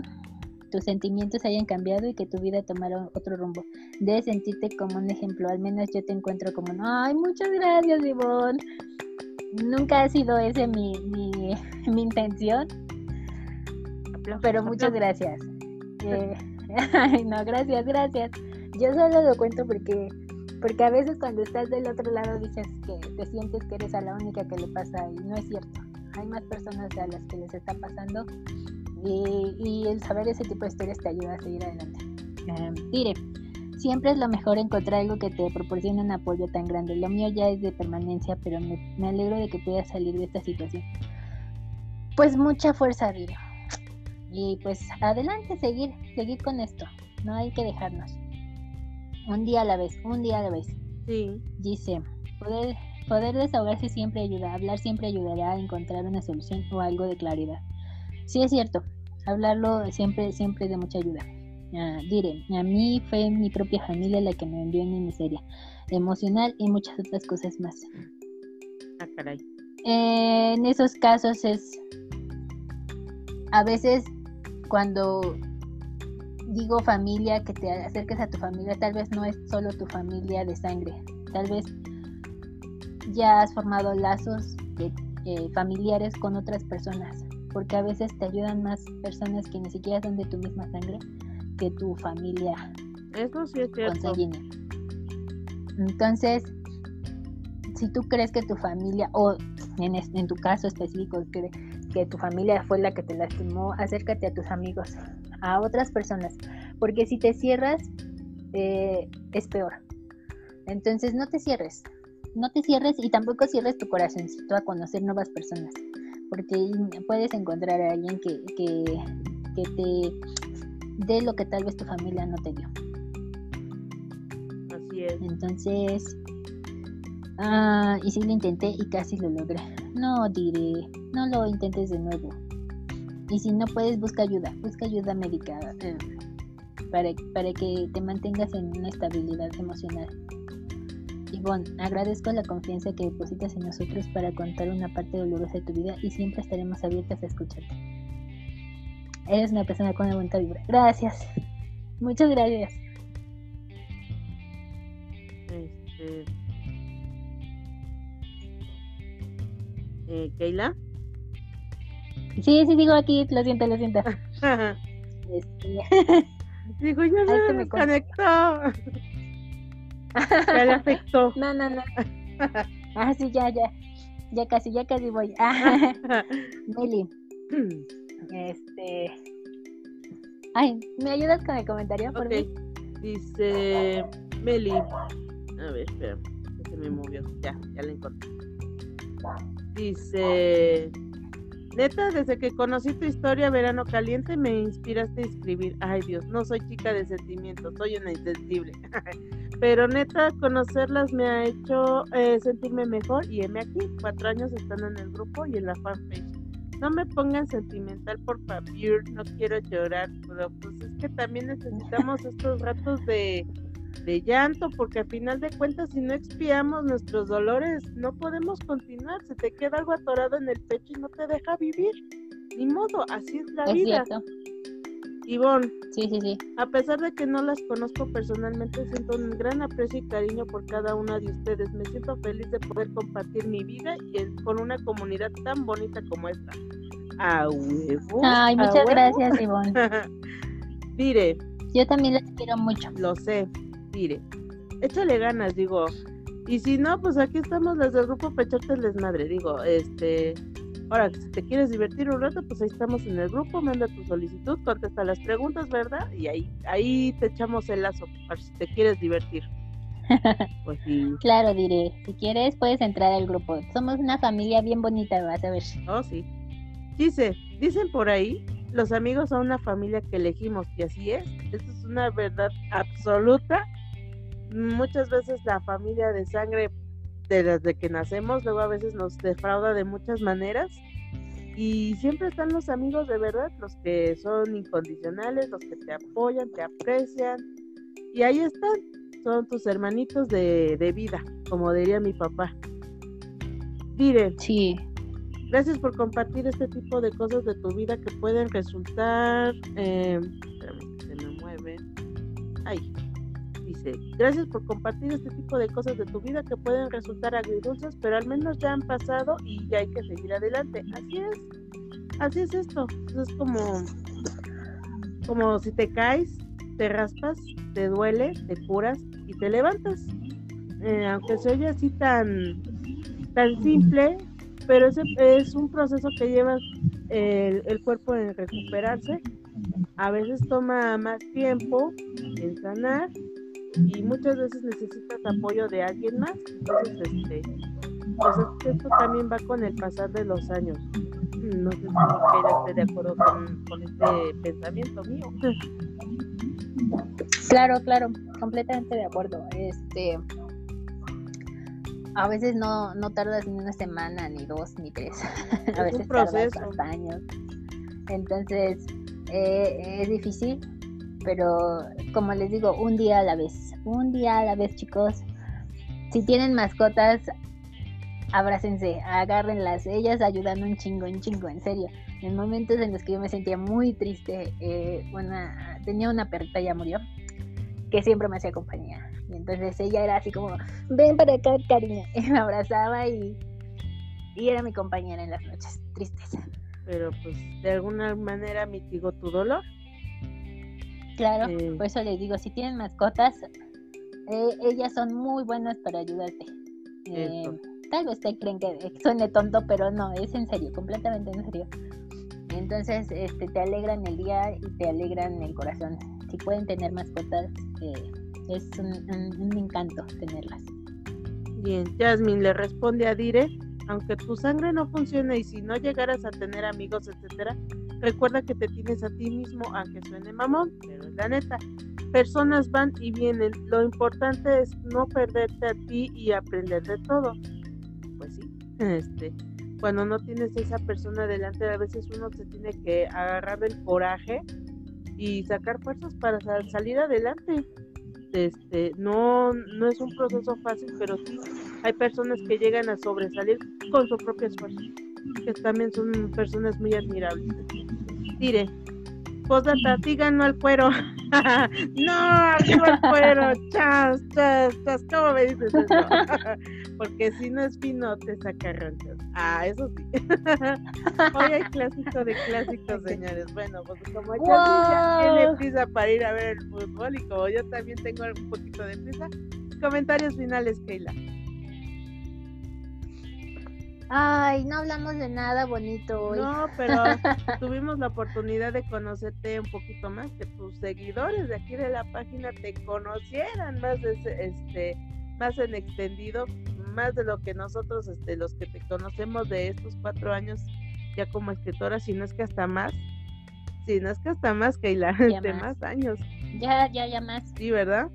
tus sentimientos hayan cambiado y que tu vida tomara otro rumbo. Debes sentirte como un ejemplo, al menos yo te encuentro como, ay, muchas gracias, Ivonne. Nunca ha sido ese mi, mi, *laughs* mi intención, pero muchas gracias. *laughs* Eh, *laughs* ay, no, gracias, gracias. Yo solo lo cuento porque porque a veces cuando estás del otro lado dices que te sientes que eres a la única que le pasa y no es cierto. Hay más personas a las que les está pasando y, el saber ese tipo de historias te ayuda a seguir adelante. Tire, em, siempre es lo mejor encontrar algo que te proporcione un apoyo tan grande. Lo mío ya es de permanencia, pero me, alegro de que puedas salir de esta situación. Pues mucha fuerza, Dire. Y pues adelante, seguir, seguir con esto. No hay que dejarnos. Un día a la vez, un día a la vez. Sí. Dice, poder, poder desahogarse siempre ayuda, hablar siempre ayudará a encontrar una solución o algo de claridad. Sí es cierto, hablarlo siempre, siempre es de mucha ayuda. Ah, diré, a mí fue mi propia familia la que me envió en mi miseria emocional y muchas otras cosas más. Ah, caray. en esos casos es a veces cuando digo familia, que te acerques a tu familia, tal vez no es solo tu familia de sangre, tal vez ya has formado lazos eh, familiares con otras personas, porque a veces te ayudan más personas que ni siquiera son de tu misma sangre que tu familia. Eso sí es cierto. Entonces, si tú crees que tu familia, o en, en tu caso específico, que, que tu familia fue la que te lastimó, acércate a tus amigos, a otras personas, porque si te cierras, eh, es peor. Entonces, no te cierres, no te cierres y tampoco cierres tu corazoncito a conocer nuevas personas, porque puedes encontrar a alguien que, que, que te dé lo que tal vez tu familia no te dio. Así es. Entonces, ah, y sí lo intenté y casi lo logré. No diré, no lo intentes de nuevo. Y si no puedes, busca ayuda, busca ayuda médica eh, para, para que te mantengas en una estabilidad emocional. Ivonne, agradezco la confianza que depositas en nosotros para contar una parte dolorosa de tu vida y siempre estaremos abiertas a escucharte. Eres una persona con una buena vibra. Gracias. Muchas gracias. Este... Eh, Keila. Sí, sí, digo aquí, lo siento, lo siento. este... *laughs* Digo, ya se me conectó. *laughs* Ya le afectó. No, no, no. *laughs* Ah, sí, ya, ya. Ya casi, ya casi voy. Ah, Meli. Este. Ay, ¿me ayudas con el comentario, por okay. Dice Meli. A ver, espera. Se me movió. Ya, ya la encontré. Dice. Neta, desde que conocí tu historia Verano Caliente me inspiraste a escribir. Ay Dios, no soy chica de sentimientos, soy una insensible. *laughs* Pero neta, conocerlas me ha hecho eh, sentirme mejor y heme aquí, cuatro años estando en el grupo y en la fanpage. No me pongan sentimental por favor, no quiero llorar, pero pues es que también necesitamos estos ratos de, de llanto, porque al final de cuentas, si no expiamos nuestros dolores, no podemos continuar. Se te queda algo atorado en el pecho y no te deja vivir. Ni modo, así es la vida. Ivonne, sí, sí, sí. a pesar de que no las conozco personalmente, siento un gran aprecio y cariño por cada una de ustedes. Me siento feliz de poder compartir mi vida y con una comunidad tan bonita como esta. A huevo. Ay, muchas gracias, *laughs* Ivonne. Mire. Yo también las quiero mucho. Lo sé mire, échale ganas, digo. Y si no, pues aquí estamos las del grupo Pecharte el Desmadre. Digo, este, ahora, si te quieres divertir un rato, pues ahí estamos en el grupo, manda tu solicitud, contesta las preguntas, ¿verdad? Y ahí, ahí te echamos el lazo para si te quieres divertir. *laughs* Pues sí. Claro, diré. Si quieres, puedes entrar al grupo. Somos una familia bien bonita, vas a ver. Oh, sí. Dice, dicen por ahí, los amigos son una familia que elegimos, y así es. Esto es una verdad absoluta muchas veces la familia de sangre desde que nacemos, luego a veces nos defrauda de muchas maneras. Y siempre están los amigos de verdad, los que son incondicionales, los que te apoyan, te aprecian. Y ahí están, son tus hermanitos de, vida, como diría mi papá. Dire. Sí. Gracias por compartir este tipo de cosas de tu vida que pueden resultar. Eh, se me mueve. Ay, Gracias por compartir este tipo de cosas de tu vida que pueden resultar agridulces, pero al menos ya han pasado y ya hay que seguir adelante. Así es, así es esto. Es como, como si te caes, te raspas, te duele, te curas y te levantas. Eh, aunque se oye así tan, tan simple, pero ese es un proceso que lleva el, el cuerpo en recuperarse. A veces toma más tiempo en sanar y muchas veces necesitas apoyo de alguien más. Entonces, este, pues esto también va con el pasar de los años. No sé si esté de acuerdo con, este pensamiento mío. Claro, claro, completamente de acuerdo. Este, a veces no, no tardas ni una semana, ni dos, ni tres. *laughs* a veces un proceso. tardas años. Entonces, eh, es difícil, pero como les digo, un día a la vez, un día a la vez chicos. Si tienen mascotas, abrácense, agárrenlas, ellas ayudando un chingo, un chingo, en serio. En momentos en los que yo me sentía muy triste, eh, una, tenía una perrita, ya murió, que siempre me hacía compañía. Y entonces ella era así como, ven para acá, cariño. *laughs* Y me abrazaba y, y era mi compañera en las noches tristes. Pero pues de alguna manera mitigó tu dolor. Claro, Eh. por eso les digo, si tienen mascotas, eh, ellas son muy buenas para ayudarte. Eh, tal vez te creen que suene tonto, pero no, es en serio, completamente en serio. Entonces, este, te alegran el día y te alegran el corazón. Si pueden tener mascotas, eh, es un, un- un encanto tenerlas. Bien, Jasmine le responde a Dire, aunque tu sangre no funcione y si no llegaras a tener amigos, etcétera, recuerda que te tienes a ti mismo, aunque suene mamón, pero es la neta. Personas van y vienen, lo importante es no perderte a ti y aprender de todo. Pues sí, este, cuando no tienes esa persona delante, a veces uno se tiene que agarrar del coraje y sacar fuerzas para sa- salir adelante. Este, no, no es un proceso fácil, pero sí hay personas que llegan a sobresalir con su propio esfuerzo, que también son personas muy admirables. Diré, postdata, sí ganó el cuero. *laughs* no, arriba el cuero, chas, chas, chas, ¿cómo me dices eso? *laughs* Porque si no es fino, te saca ronchas. Ah, eso sí. *laughs* Hoy hay clásico de clásicos, señores. Bueno, pues como ya ya tiene ¡Wow! prisa para ir a ver el fútbol y como yo también tengo un poquito de prisa, comentarios finales, Keila. Ay, no hablamos de nada bonito hoy. No, pero *laughs* tuvimos la oportunidad de conocerte un poquito más, que tus seguidores de aquí de la página te conocieran más este más en extendido, más de lo que nosotros, este, los que te conocemos de estos cuatro años ya como escritora, si no es que hasta más, si no es que hasta más, Keila, *laughs* Ya de más años, Ya, ya, ya más. sí, ¿verdad?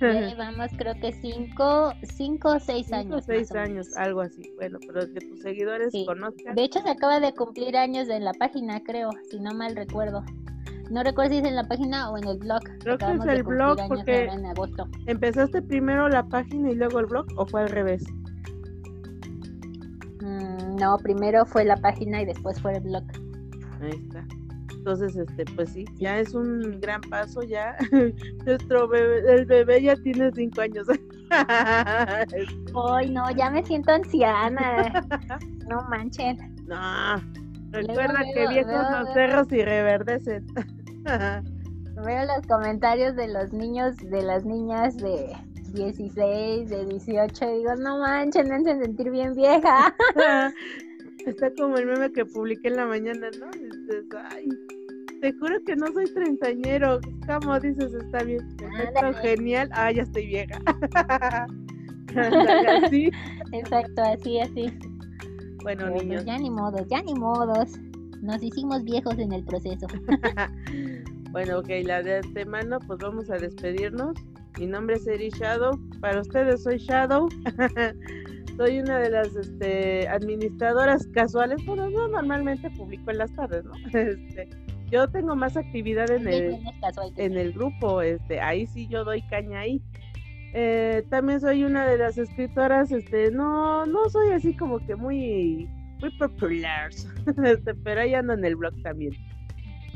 Ya *laughs* llevamos creo que cinco, cinco o seis Cinco o años. seis años, algo así. Bueno, pero que tus seguidores Sí. conozcan. De hecho, se acaba de cumplir años en la página, creo, si no mal recuerdo. No recuerdo si es en la página o en el blog. Creo que es el blog, porque- en agosto. ¿Empezaste primero la página y luego el blog o fue al revés? Mm, no, primero fue la página y después fue el blog. Ahí está. Entonces, este, pues sí, ya es un gran paso, ya. *laughs* Nuestro bebé, el bebé ya tiene cinco años. *laughs* Ay, no, ya me siento anciana. *laughs* no manchen. no, recuerda Luego, que luego, viejos luego, los cerros y reverdecen. Veo los comentarios de los niños, de las niñas de 16, de 18 y digo, no manchen, me hacen sentir bien vieja. Está como el meme que publiqué en la mañana, ¿no? Dices, ay, te juro que no soy treintañero. ¿Cómo dices? Está bien. Perfecto, genial. Ah, ya estoy vieja. *laughs* *laughs* Así. Exacto, así, así. Bueno, Pero, pues, niños. ya ni modos, ya ni modos. Nos hicimos viejos en el proceso. *laughs* bueno, ok, la de antemano, pues vamos a despedirnos. Mi nombre es Eri Shadow. Para ustedes soy Shadow. soy una de las este, administradoras casuales. Bueno, yo normalmente publico en las tardes, ¿no? Este, yo tengo más actividad en el, en el grupo, este, ahí sí yo doy caña ahí. Eh, también soy una de las escritoras, este, no, no soy así como que muy, muy popular, *laughs* este, pero ahí ando en el blog también.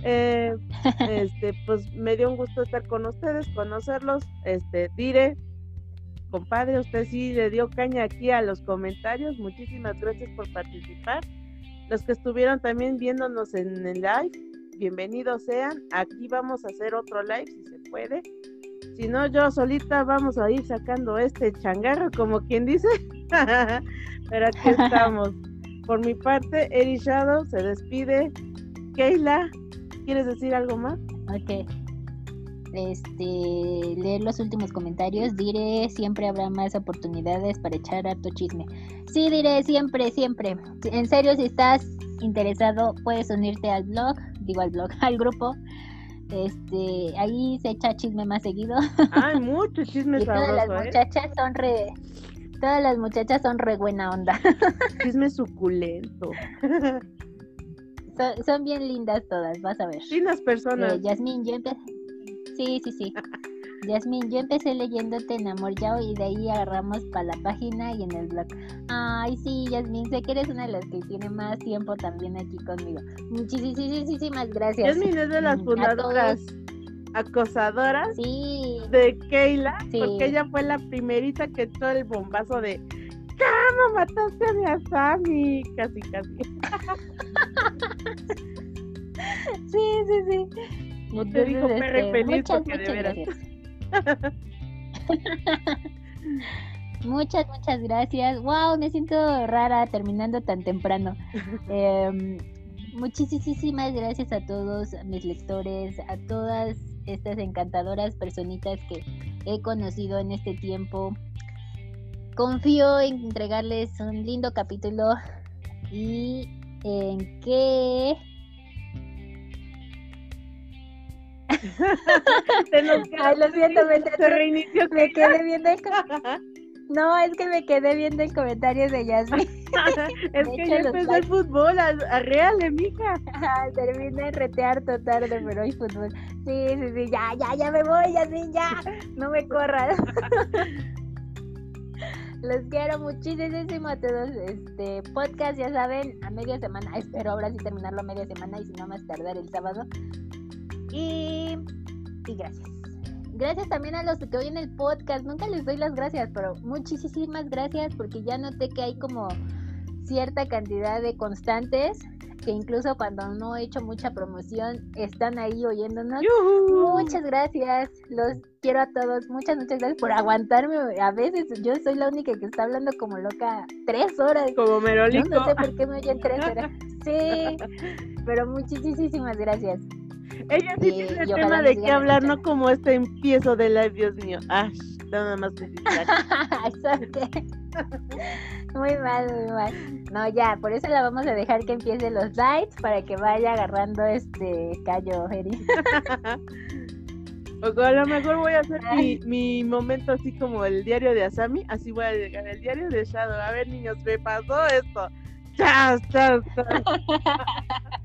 Eh, *laughs* este, pues me dio un gusto estar con ustedes, conocerlos, este, diré, compadre, usted sí le dio caña aquí a los comentarios, muchísimas gracias por participar. Los que estuvieron también viéndonos en el live, bienvenidos sean. Aquí vamos a hacer otro live si se puede. Si no, yo solita vamos a ir sacando este changarro, como quien dice. *laughs* Pero aquí estamos. Por mi parte, Eri se despide. Keila, ¿quieres decir algo más? Ok. Este, leer los últimos comentarios. Diré, siempre habrá más oportunidades para echar harto chisme. Sí, diré, siempre, siempre. En serio, si estás interesado, puedes unirte al blog, digo al blog, *laughs* al grupo. Este, ahí se echa chisme más seguido. Hay *laughs* mucho chisme y todas las ¿eh? muchachas son re. Todas las muchachas son re buena onda. *laughs* Chisme suculento. Son, son bien lindas todas, vas a ver. Finas personas. Eh, Yasmín, yo empe- Sí, sí, sí. Yasmin, yo empecé leyéndote en Amor Yao y de ahí agarramos para la página y en el blog. Ay, sí, Yasmin, sé que eres una de las que tiene más tiempo también aquí conmigo. Muchísimas gracias. Yasmin es de las Mm, fundadoras todos. acosadoras Sí, de Keila, Sí. porque ella fue la primerita que echó el bombazo de ¿Cómo mataste a mi Asami? Casi, casi. *laughs* sí, sí, sí. No te dijo Entonces, y este, feliz muchas, porque de muchas veras. gracias. *laughs* muchas, muchas gracias. Wow, me siento rara terminando tan temprano. *laughs* Em, muchísimas gracias a todos mis lectores, a todas estas encantadoras personitas que he conocido en este tiempo. Confío en entregarles un lindo capítulo y en que *laughs* Se nos Ay, lo siento, me, se reinició me quedé viendo el No, es que me quedé viendo el comentario de Yasmin. *laughs* es De que ya empezó el likes- fútbol, a- arréale, mija. Terminé de retear todo tarde, pero hay fútbol. Sí, sí, sí, ya, ya, ya me voy, Yasmin, ya. No me corras. *laughs* Los quiero muchísimo a todos. Este podcast, ya saben, a media semana. Espero ahora sí terminarlo a media semana y si no, más tardar el sábado. Y, y gracias. Gracias también a los que oyen el podcast. Nunca les doy las gracias, pero muchísimas gracias porque ya noté que hay como cierta cantidad de constantes que incluso cuando no he hecho mucha promoción están ahí oyéndonos. Muchas gracias, los quiero a todos, muchas, muchas gracias por aguantarme. A veces yo soy la única que está hablando como loca tres horas. Como Yo Merolico. no sé por qué me oyen tres horas. *laughs* Sí, pero muchísimas gracias. Ella sí Y- tiene y tema de qué hablar, no como este empiezo de live, Dios mío. Ah, nada más. *laughs* *laughs* Muy mal, muy mal. No, ya, por eso la vamos a dejar que empiece los lights para que vaya agarrando este callo, Eri. *laughs* O a lo mejor voy a hacer mi, mi momento así como el diario de Asami, así voy a llegar el diario de Shadow. A ver, niños, me pasó esto. Chas, chas, chas. *laughs*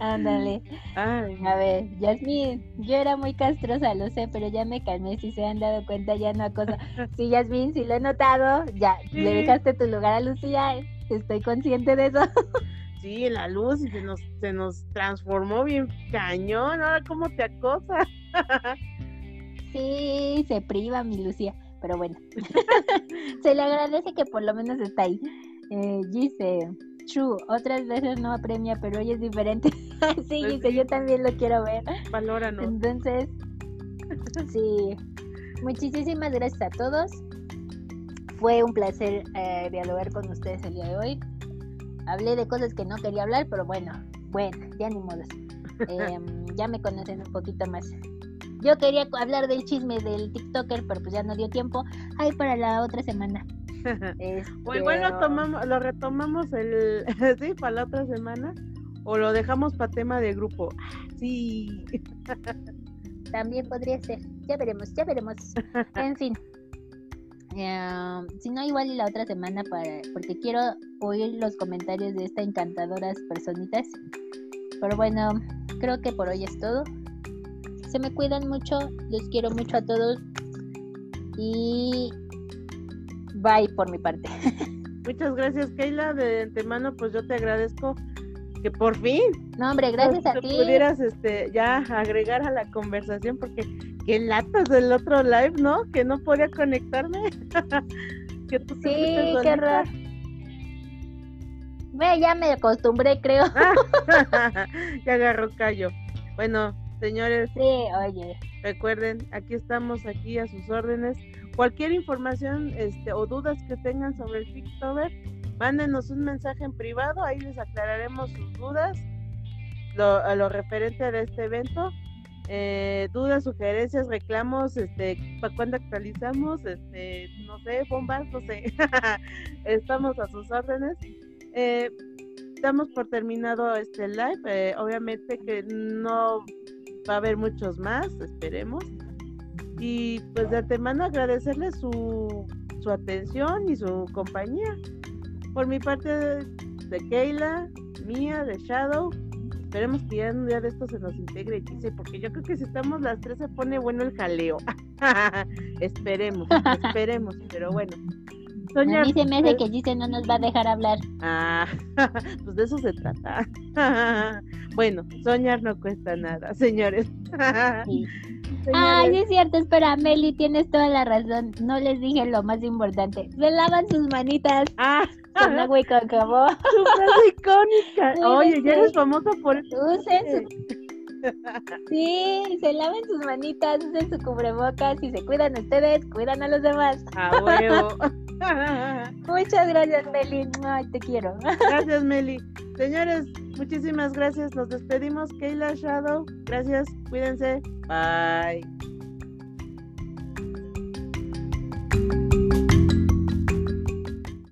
Ándale. A ver, Yasmin, yo era muy castrosa, lo sé, pero ya me calmé. Si se han dado cuenta, ya no acoso. *laughs* Sí, Yasmin, sí lo he notado. Ya, le dejaste tu lugar a Lucía. Estoy consciente de eso. *laughs* sí, la luz se nos, se nos transformó bien cañón. Ahora, ¿cómo te acosa? Sí, se priva mi Lucía. Pero bueno, se le agradece que por lo menos está ahí. Eh, dice, True, otras veces no apremia, pero hoy es diferente. *laughs* sí, Pues dice, sí. yo también lo quiero ver. Valóranos. Entonces, *laughs* sí, muchísimas gracias a todos. Fue un placer eh, dialogar con ustedes el día de hoy. Hablé de cosas que no quería hablar, pero bueno, bueno, ya ni modos. *laughs* Em, ya me conocen un poquito más. Yo quería hablar del chisme del TikToker, pero pues ya no dio tiempo. Ay, para la otra semana. *laughs* Este, O igual lo tomamos, lo retomamos el, *laughs* sí, para la otra semana, o lo dejamos para tema de grupo. Ah, Sí. *laughs* También podría ser. Ya veremos, ya veremos. En fin. Eh, si no, igual y la otra semana, para, porque quiero oír los comentarios de estas encantadoras personitas. Pero bueno, creo que por hoy es todo. Se me cuidan mucho, los quiero mucho a todos. Y bye por mi parte. *laughs* Muchas gracias, Keila. De antemano, pues yo te agradezco que por fin No, hombre, gracias a ti. pudieras este, ya agregar a la conversación, porque qué latas del otro live, ¿no? Que no podía conectarme. *laughs* que tú Sí, qué horror. Ve, ya me acostumbré, creo. *laughs* ya agarró callo. Bueno, señores, Sí, oye. Recuerden, aquí estamos aquí a sus órdenes. Cualquier información este, o dudas que tengan sobre el Picktober, mándenos un mensaje en privado, ahí les aclararemos sus dudas, lo, a lo referente de este evento. Eh, dudas, sugerencias, reclamos, este, para cuando actualizamos, este, no sé, bombas, no sé. *laughs* estamos a sus órdenes. Eh, damos por terminado este live. eh, obviamente que no va a haber muchos más, esperemos. Y pues de antemano agradecerles su, su atención y su compañía. Por mi parte de Keila, mía, de Shadow, esperemos que ya un día de esto se nos integre dice porque yo creo que si estamos las tres se pone bueno el jaleo. *laughs* esperemos, esperemos, pero bueno. Soñar, a mí se me hace que dice no nos va a dejar hablar. Ah, *laughs* pues de eso se trata. *laughs* bueno, soñar no cuesta nada, *laughs* señores. Ay, es cierto, espera, Meli, tienes toda la razón. No les dije lo más importante. Se lavan sus manitas. Ah, con agua y con jabón. Frase icónica. Oye, ya eres famosa por Usen su... Sí, se laven sus manitas, usen su cubrebocas y se cuidan ustedes, cuidan a los demás. A huevo. *laughs* Muchas gracias, Meli. Ay, te quiero. Gracias, Meli. Señores, muchísimas gracias. Nos despedimos. Keila Shadow, gracias. Cuídense. Bye.